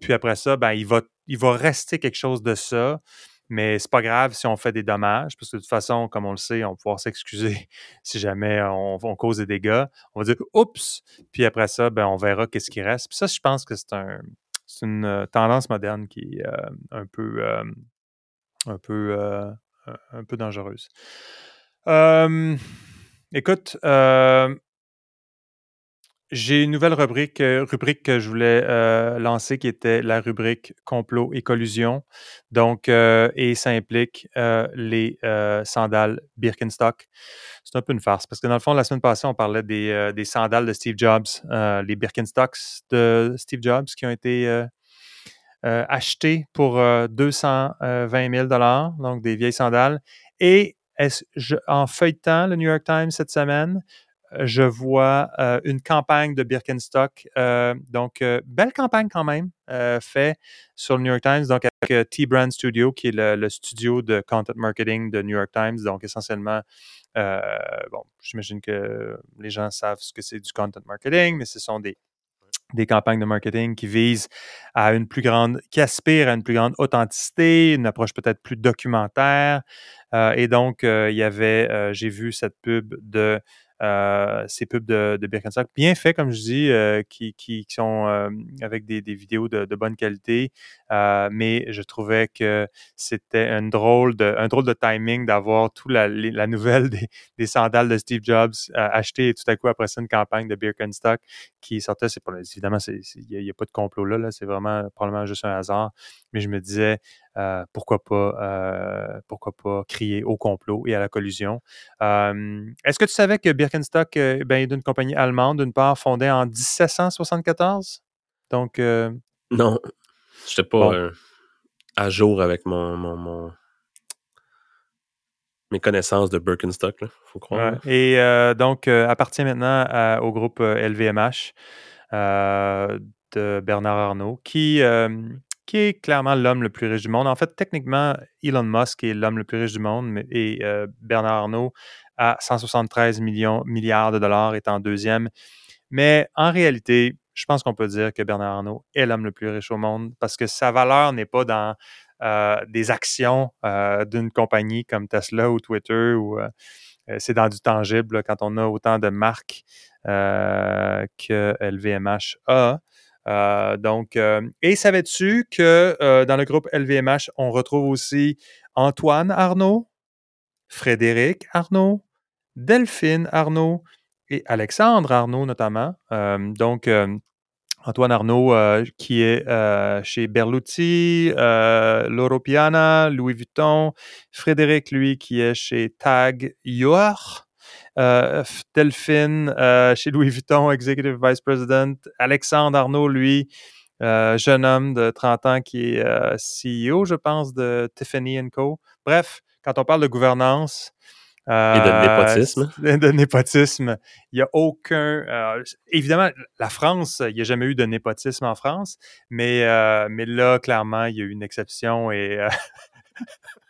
Puis après ça, ben, il, va, il va rester quelque chose de ça. Mais c'est pas grave si on fait des dommages, parce que de toute façon, comme on le sait, on va pouvoir s'excuser si jamais on, cause des dégâts. On va dire oups, puis après ça, ben, on verra qu'est-ce qui reste. Puis ça, je pense que c'est un, une euh, tendance moderne qui est un peu, un peu, un peu dangereuse. Écoute, euh, j'ai une nouvelle rubrique, euh, rubrique que je voulais euh, lancer qui était la rubrique complot et collusion. Donc, et ça implique les sandales Birkenstock. C'est un peu une farce parce que dans le fond, la semaine passée, on parlait des, des sandales de Steve Jobs, les Birkenstocks de Steve Jobs qui ont été achetés pour 220 000 donc des vieilles sandales. Et en feuilletant le New York Times cette semaine, euh, je vois euh, une campagne de Birkenstock. Euh, donc, belle campagne quand même, fait sur le New York Times, donc avec T-Brand Studio, qui est le, studio de content marketing de New York Times. Donc, essentiellement, bon, j'imagine que les gens savent ce que c'est du content marketing, mais ce sont des des campagnes de marketing qui visent à une plus grande, qui aspirent à une plus grande authenticité, une approche peut-être plus documentaire. Euh, et donc, euh, il y avait, euh, j'ai vu cette pub de euh, ces pubs de, Birkenstock, bien faits, comme je dis, euh, qui, sont euh, avec des, vidéos de, bonne qualité. mais je trouvais que c'était un drôle de, timing d'avoir toute la, nouvelle des, sandales de Steve Jobs achetées et tout à coup après ça une campagne de Birkenstock qui sortait. C'est évidemment, il n'y a, pas de complot là c'est vraiment probablement juste un hasard. Mais je me disais, euh, pourquoi pas euh, pourquoi pas crier au complot et à la collusion. Est-ce que tu savais que Birkenstock euh, ben, est d'une compagnie allemande, d'une part fondée en 1774? Donc Non. Je n'étais pas à jour avec mon, mon, mes connaissances de Birkenstock, il faut croire. Et donc, appartient maintenant au groupe LVMH de Bernard Arnault, qui, qui est clairement l'homme le plus riche du monde. En fait, techniquement, Elon Musk est l'homme le plus riche du monde et euh, Bernard Arnault, à 173 millions, milliards de dollars, est en deuxième. Mais en réalité, je pense qu'on peut dire que Bernard Arnault est l'homme le plus riche au monde parce que sa valeur n'est pas dans euh, des actions euh, d'une compagnie comme Tesla ou Twitter c'est dans du tangible quand on a autant de marques que LVMH a. Euh, donc, euh, et savais-tu que euh, dans le groupe LVMH, on retrouve aussi Antoine Arnaud, Frédéric Arnaud, Delphine Arnaud et Alexandre Arnaud notamment. donc, Antoine Arnaud qui est chez Berluti, Loro Piana, Louis Vuitton, Frédéric, lui, qui est chez Tag euh, Delphine euh, chez Louis Vuitton, Executive Vice President. Alexandre Arnaud, lui, euh, jeune homme de 30 ans qui est CEO, je pense, de Tiffany Co. Bref, quand on parle de gouvernance, et de népotisme. De népotisme. Il n'y a aucun. évidemment, la France, il n'y a jamais eu de népotisme en France, mais, mais là, clairement, il y a eu une exception et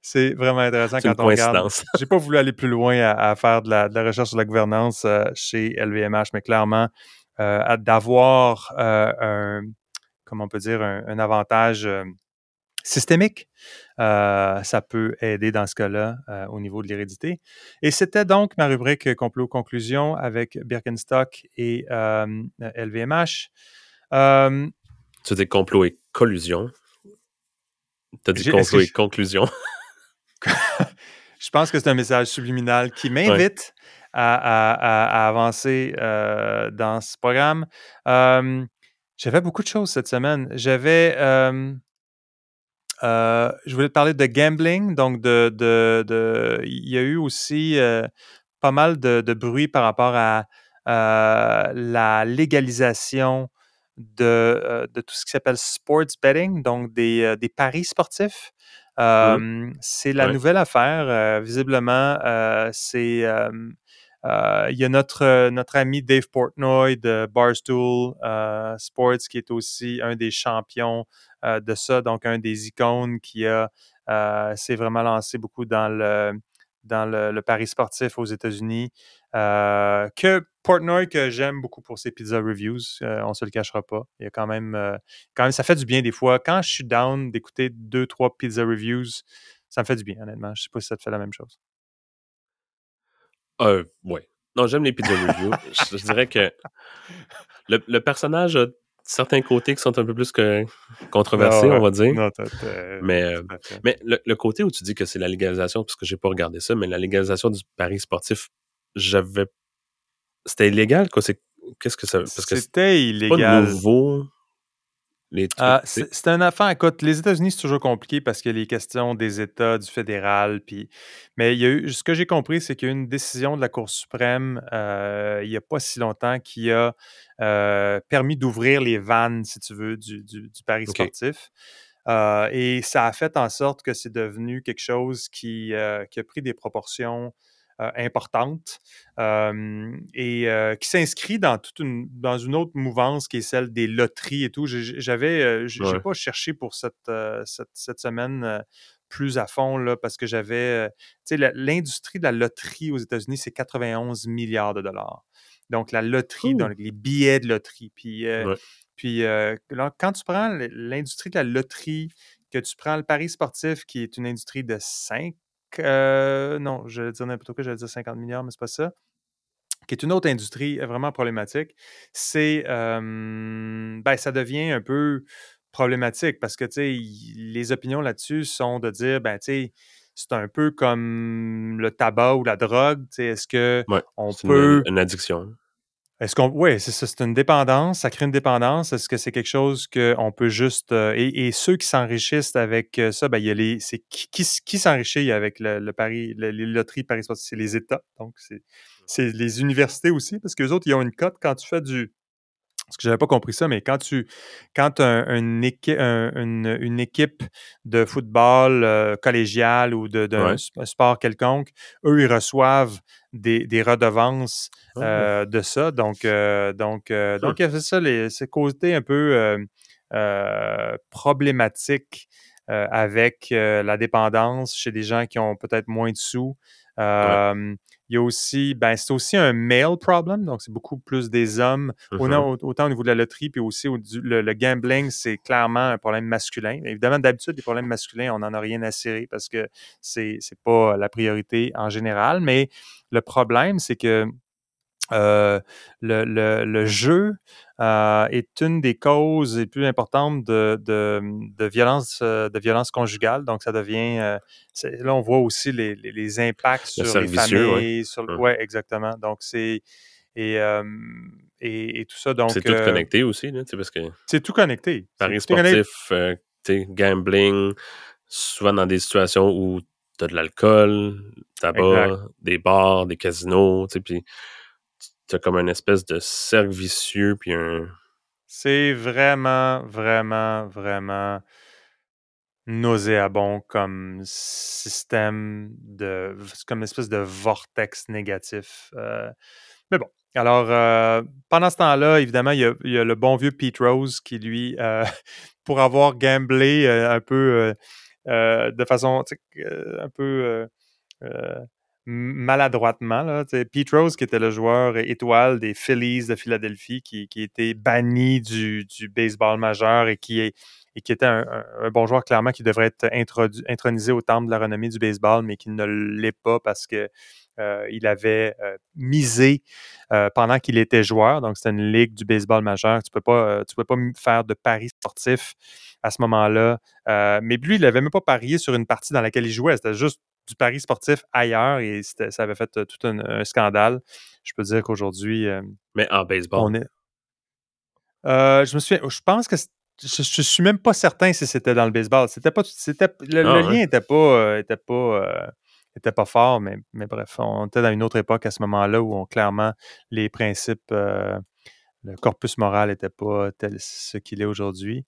c'est vraiment intéressant quand on regarde. J'ai pas voulu aller plus loin à, à faire de la, de la recherche sur la gouvernance euh, chez LVMH, mais clairement, euh, d'avoir euh, un, comment on peut dire, un, un avantage systémique, ça peut aider dans ce cas-là au niveau de l'hérédité. Et c'était donc ma rubrique complot-conclusion avec Birkenstock et LVMH. Tu dis complot et collusion. T'as dit et je- conclusion. Je pense que c'est un message subliminal qui m'invite à, à- à- à avancer euh, dans ce programme. Euh, J'avais beaucoup de choses cette semaine. J'avais. euh, je voulais te parler de gambling. Donc, de, de- de- il y a eu aussi euh, pas mal de, de bruit par rapport à la légalisation de, euh, de tout ce qui s'appelle sports betting, donc des, euh, des paris sportifs. Euh, C'est la nouvelle affaire. Euh, visiblement, euh, c'est. il y a notre, notre ami Dave Portnoy de Barstool Sports qui est aussi un des champions de ça, donc un des icônes qui a s'est vraiment lancé beaucoup dans le dans le, le pari sportif aux États-Unis. Euh, que Portnoy que j'aime beaucoup pour ses pizza reviews, euh, on se le cachera pas. Il y a quand même, euh, quand même, ça fait du bien des fois. Quand je suis down d'écouter deux trois pizza reviews, ça me fait du bien honnêtement. Je sais pas si ça te fait la même chose. Euh, ouais. Non, j'aime les pizza reviews. je, je dirais que le, le personnage a certains côtés qui sont un peu plus que controversés, Non, on va dire. Non, Mais, mais le, le côté où tu dis que c'est la légalisation, parce que j'ai pas regardé ça, mais la légalisation du pari sportif, j'avais. C'était illégal, quoi. C'est... Qu'est-ce que ça. Parce que C'était pas illégal. nouveau. Ah, tu sais. c'est une affaire. Écoute, les États-Unis, c'est toujours compliqué parce qu'il y a les questions des États, du fédéral. Puis... Mais il y a eu, ce que j'ai compris, c'est qu'il y a eu une décision de la Cour suprême euh, il n'y a pas si longtemps qui a euh, permis d'ouvrir les vannes, si tu veux, du, du, du pari OK. sportif. Euh, et ça a fait en sorte que c'est devenu quelque chose qui, euh, qui a pris des proportions euh, importantes euh, et qui s'inscrit dans toute une, dans une autre mouvance qui est celle des loteries et tout. J'avais, j'ai Ouais. pas cherché pour cette, cette, cette semaine plus à fond là, parce que j'avais, tu sais, l'industrie de la loterie aux États-Unis, c'est 91 milliards de dollars. Donc la loterie, Ouh. donc les billets de loterie. Puis euh, Ouais. puis euh, quand tu prends l'industrie de la loterie, que tu prends le pari sportif, qui est une industrie de 5, non, je vais dire n'importe quoi, j'allais dire 50 milliards, mais c'est pas ça, qui est une autre industrie euh, vraiment problématique, c'est, euh, ben, ça devient un peu problématique parce que, tu sais, les opinions là-dessus sont de dire, ben, tu sais, c'est un peu comme le tabac ou la drogue, tu sais, est-ce que Ouais. on peut... une, une addiction. Est-ce qu'on. Oui, c'est ça, c'est une dépendance, ça crée une dépendance. Est-ce que c'est quelque chose qu'on peut juste. euh, et, et ceux qui s'enrichissent avec euh, ça, ben, il y a les. C'est qui, qui, s'enrichit avec le, le pari, le- les loteries Paris sportif? C'est les États. Donc, c'est, c'est les universités aussi, parce qu'eux autres, ils ont une cote quand tu fais du. Parce que j'avais pas compris ça, mais quand tu quand un, un équi- un- une, une équipe de football euh, collégial ou de- d'un Ouais. un sport quelconque, eux, ils reçoivent des, des redevances Ah. euh, de ça. Donc, euh, donc, euh, Hmm. donc il y a ça, les, ce côté un peu euh, euh, problématique euh, avec euh, la dépendance chez des gens qui ont peut-être moins de sous. Euh, Il y a aussi, ben, c'est aussi un male problem, donc c'est beaucoup plus des hommes, Mhm. autant, autant au niveau de la loterie, puis aussi au- du- le, le gambling, c'est clairement un problème masculin. Évidemment, d'habitude, les problèmes masculins, on n'en a rien à cirer parce que c'est c'est pas la priorité en général, mais le problème, c'est que euh, le, le- le jeu euh, est une des causes les plus importantes de, de, de violence, euh, de violence conjugale. Donc, ça devient. euh, là, on voit aussi les, les- les impacts sur Le les ouais. familles. Sur, Hum. ouais, exactement. Donc, c'est. Et, et, et tout ça. Donc, c'est tout connecté aussi, là, parce que c'est tout connecté. C'est paris sportif, gambling, souvent dans des situations où tu as de l'alcool, tabac, Exact. des bars, des casinos, tu sais, puis tu as comme une espèce de cercle vicieux, puis un... C'est vraiment, vraiment, vraiment nauséabond comme système de. Comme espèce de vortex négatif. Euh, mais bon. Alors, euh, pendant ce temps-là, évidemment, il y, a, le bon vieux Pete Rose qui, lui, euh, pour avoir gamblé un peu, de façon un peu maladroitement. Là. Pete Rose, qui était le joueur étoile des Phillies de Philadelphie, qui, qui était banni du, baseball majeur et qui, était un, bon joueur, clairement, qui devrait être intronisé au temple de la renommée du baseball, mais qui ne l'est pas parce que euh, il avait euh, misé euh, pendant qu'il était joueur. Donc, c'était une ligue du baseball majeur. Tu ne peux, pas, pas faire de paris sportif à ce moment-là. mais lui, il n'avait même pas parié sur une partie dans laquelle il jouait. C'était juste du pari sportif ailleurs et ça avait fait tout un, scandale. Je peux dire qu'aujourd'hui. mais en baseball? je me souviens, je pense que je, ne suis même pas certain si c'était dans le baseball. C'était pas, c'était, le, ah, lien n'était pas, était pas n'était pas fort, mais, mais, bref, on était dans une autre époque à ce moment-là où on, clairement les principes, euh, le corpus moral n'était pas tel ce qu'il est aujourd'hui.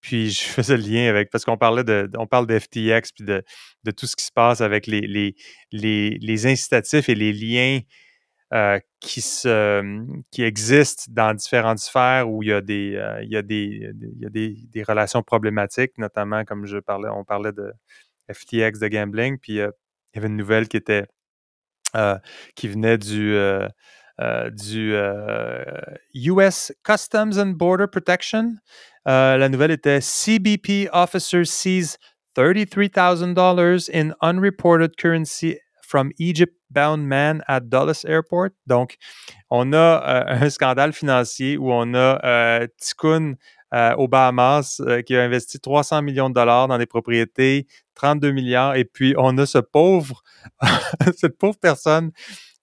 Puis je faisais le lien avec, parce qu'on parlait de, on parle de FTX, puis de, de, tout ce qui se passe avec les, les, les, les incitatifs et les liens qui, se, qui existent dans différentes sphères où il y a des, des, relations problématiques, notamment comme je parlais, on parlait de FTX de gambling. Puis il y avait une nouvelle qui était qui venait du, du US Customs and Border Protection. la nouvelle était CBP officer sees $33,000 in unreported currency from Egypt-bound man at Dulles Airport. Donc, on a un scandale financier où on a euh, Tikkun Bahamas qui a investi 300 millions de dollars dans des propriétés 32 milliards. Et puis, on a ce pauvre, cette pauvre personne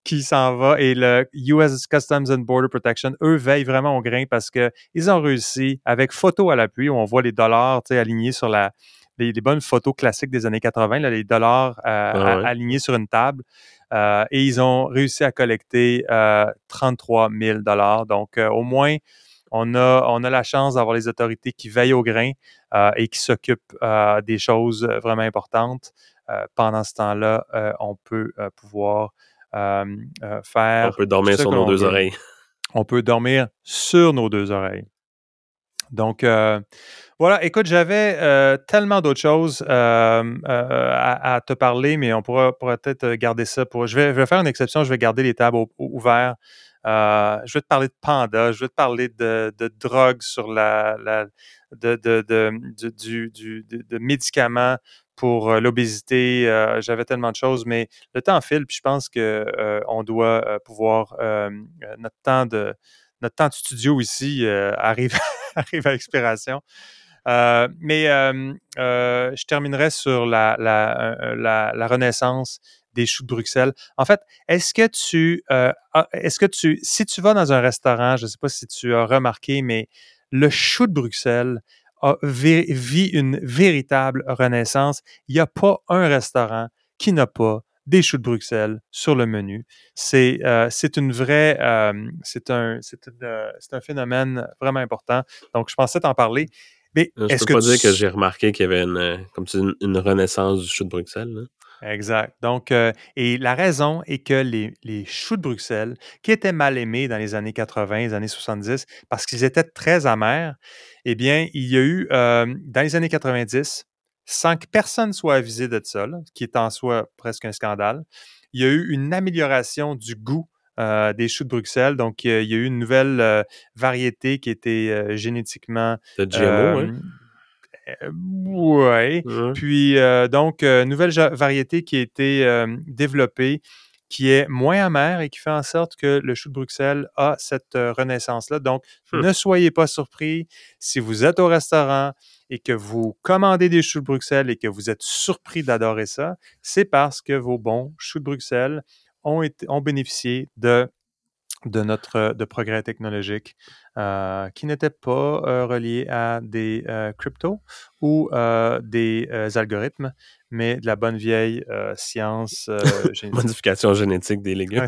qui s'en va et le US Customs and Border Protection, eux, veillent vraiment au grain parce qu'ils ont réussi, avec photo à l'appui, où on voit les dollars alignés sur la, les, bonnes photos classiques des années 80, là, les dollars euh, ah alignés sur une table. Euh, et ils ont réussi à collecter 33 euh, 000 dollars. Donc, au moins, on a, on a la chance d'avoir les autorités qui veillent au grain et qui s'occupent des choses vraiment importantes. Pendant ce temps-là, on peut pouvoir faire. On peut dormir sur nos deux oreilles. On peut dormir sur nos deux oreilles. Donc, voilà, écoute, j'avais tellement d'autres choses à, te parler, mais on pourra, peut-être garder ça pour. Je vais, je vais, faire une exception, je vais garder les tables ouvertes euh, je vais te parler de panda, je vais te parler de, de drogue sur la, de, de, de, médicaments pour euh, l'obésité. Euh, j'avais tellement de choses, mais le temps file, puis je pense qu'on doit pouvoir notre temps de notre temps de studio ici arrive, à expiration. mais je terminerai sur la, la, la Renaissance des choux de Bruxelles. En fait, est-ce que tu, euh, est-ce que tu, si tu vas dans un restaurant, je ne sais pas si tu as remarqué, mais le chou de Bruxelles a, vit une véritable renaissance. Il n'y a pas un restaurant qui n'a pas des choux de Bruxelles sur le menu. C'est euh, une vraie, euh, c'est un, un phénomène vraiment important. Donc, je pensais t'en parler. Mais est-ce que peux pas dire que j'ai remarqué qu'il y avait une, comme une, renaissance du chou de Bruxelles. Là. Exact. Donc, euh, et la raison est que les, les, choux de Bruxelles, qui étaient mal aimés dans les années 80, les années 70, parce qu'ils étaient très amers, eh bien, il y a eu, euh, dans les années 90, sans que personne soit avisé de ça, qui est en soi presque un scandale, il y a eu une amélioration du goût euh, des choux de Bruxelles. Donc, il y a eu une nouvelle variété qui était génétiquement... De GMO, oui euh, oui. Puis, euh, donc, euh, nouvelle variété qui a été développée, qui est moins amère et qui fait en sorte que le chou de Bruxelles a cette renaissance-là. Donc, hum. ne soyez pas surpris si vous êtes au restaurant et que vous commandez des choux de Bruxelles et que vous êtes surpris d'adorer ça, c'est parce que vos bons choux de Bruxelles ont, été, ont bénéficié de de notre de progrès technologique euh, qui n'était pas euh, relié à des euh, cryptos ou des algorithmes, mais de la bonne vieille science génétique. Modification génétique des légumes.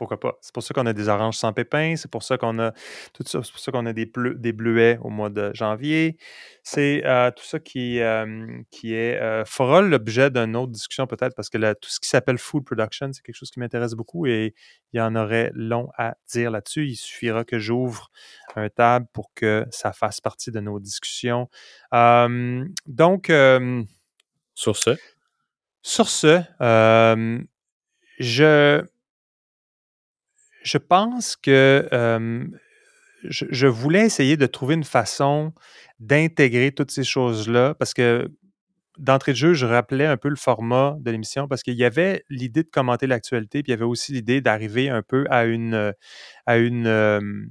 Pourquoi pas? C'est pour ça qu'on a des oranges sans pépins, c'est pour ça qu'on a tout ça, c'est pour ça qu'on a des, des bleuets au mois de janvier. C'est euh, tout ça qui, euh, qui est, euh, fera l'objet d'une autre discussion peut-être parce que tout ce qui s'appelle food production, c'est quelque chose qui m'intéresse beaucoup et il y en aurait long à dire là-dessus. Il suffira que j'ouvre un table pour que ça fasse partie de nos discussions. donc, sur ce? Sur ce, je je pense que je, voulais essayer de trouver une façon d'intégrer toutes ces choses-là parce que d'entrée de jeu, je rappelais un peu le format de l'émission parce qu'il y avait l'idée de commenter l'actualité, puis il y avait aussi l'idée d'arriver un peu à une à une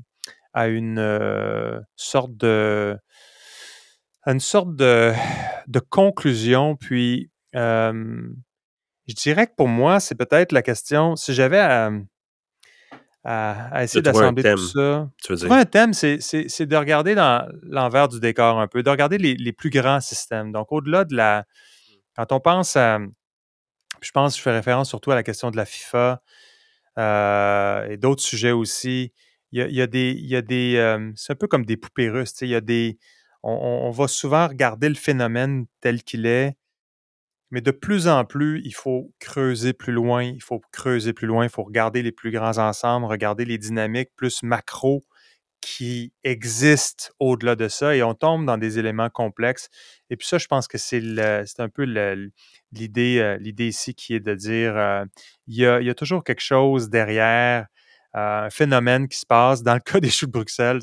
à une sorte de une sorte de conclusion. Puis je dirais que pour moi, c'est peut-être la question, si j'avais à, à, essayer d'assembler tout ça. Tu veux dire? un thème, c'est de regarder dans l'envers du décor un peu, de regarder les, plus grands systèmes. Donc, au-delà de la. Quand on pense à. Je pense je fais référence surtout à la question de la FIFA euh, et d'autres sujets aussi. Il y a, des. Il y a des euh, c'est un peu comme des poupées russes. Il y a des. on, va souvent regarder le phénomène tel qu'il est mais de plus en plus, il faut creuser plus loin, il faut creuser plus loin, il faut regarder les plus grands ensembles, regarder les dynamiques plus macro qui existent au-delà de ça et on tombe dans des éléments complexes. Et puis ça, je pense que c'est un peu l'idée euh, l'idée ici qui est de dire euh, il, y a, il, y a, toujours quelque chose derrière, euh, un phénomène qui se passe. Dans le cas des choux de Bruxelles,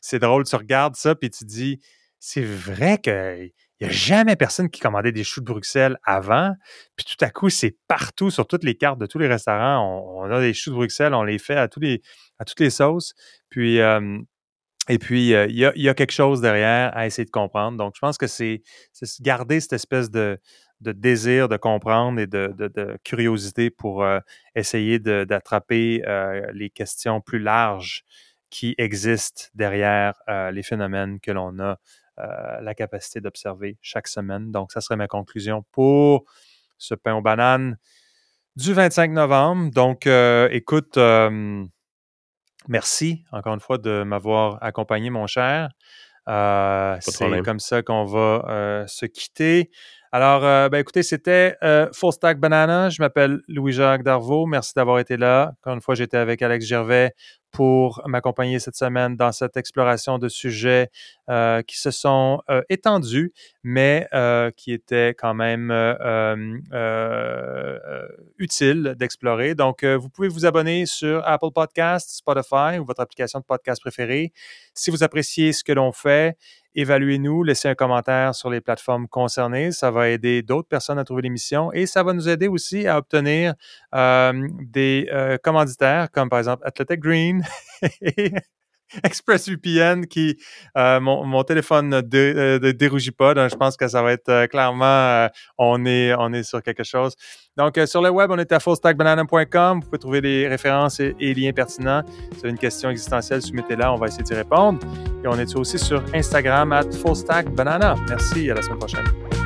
c'est drôle, tu regardes ça puis tu dis c'est vrai que il n'y a jamais personne qui commandait des choux de Bruxelles avant. Puis tout à coup, c'est partout sur toutes les cartes de tous les restaurants. On, a des choux de Bruxelles, on les fait à, les, à toutes les sauces. Puis, et puis, il y, a, quelque chose derrière à essayer de comprendre. Donc, je pense que c'est garder cette espèce de, désir de comprendre et de, curiosité pour essayer d'attraper les questions plus larges qui existent derrière les phénomènes que l'on a euh, la capacité d'observer chaque semaine. Donc, ça serait ma conclusion pour ce pain aux bananes du 25 novembre. Donc, euh, écoute, euh, merci encore une fois de m'avoir accompagné, mon cher. c'est comme ça qu'on va se quitter. Alors, ben, écoutez, c'était Full Stack Banana. Je m'appelle Louis-Jacques Darvaux. Merci d'avoir été là. Encore une fois, j'étais avec Alex Gervais pour m'accompagner cette semaine dans cette exploration de sujets euh, qui se sont euh, étendus, mais euh, qui étaient quand même utiles d'explorer. Donc, vous pouvez vous abonner sur Apple Podcast, Spotify ou votre application de podcast préférée. Si vous appréciez ce que l'on fait, évaluez-nous, laissez un commentaire sur les plateformes concernées. Ça va aider d'autres personnes à trouver l'émission et ça va nous aider aussi à obtenir euh, des euh, commanditaires comme par exemple Athletic Green ExpressVPN qui, euh, mon, téléphone ne dérougit pas. Donc, je pense que ça va être clairement, on, est, on est sur quelque chose. Donc, sur le web, on est à fullstackbanana.com. Vous pouvez trouver des références et, liens pertinents. Si vous avez une question existentielle, soumettez-la. On va essayer d'y répondre. Et on est aussi sur Instagram at fullstackbanana. Merci. À la semaine prochaine.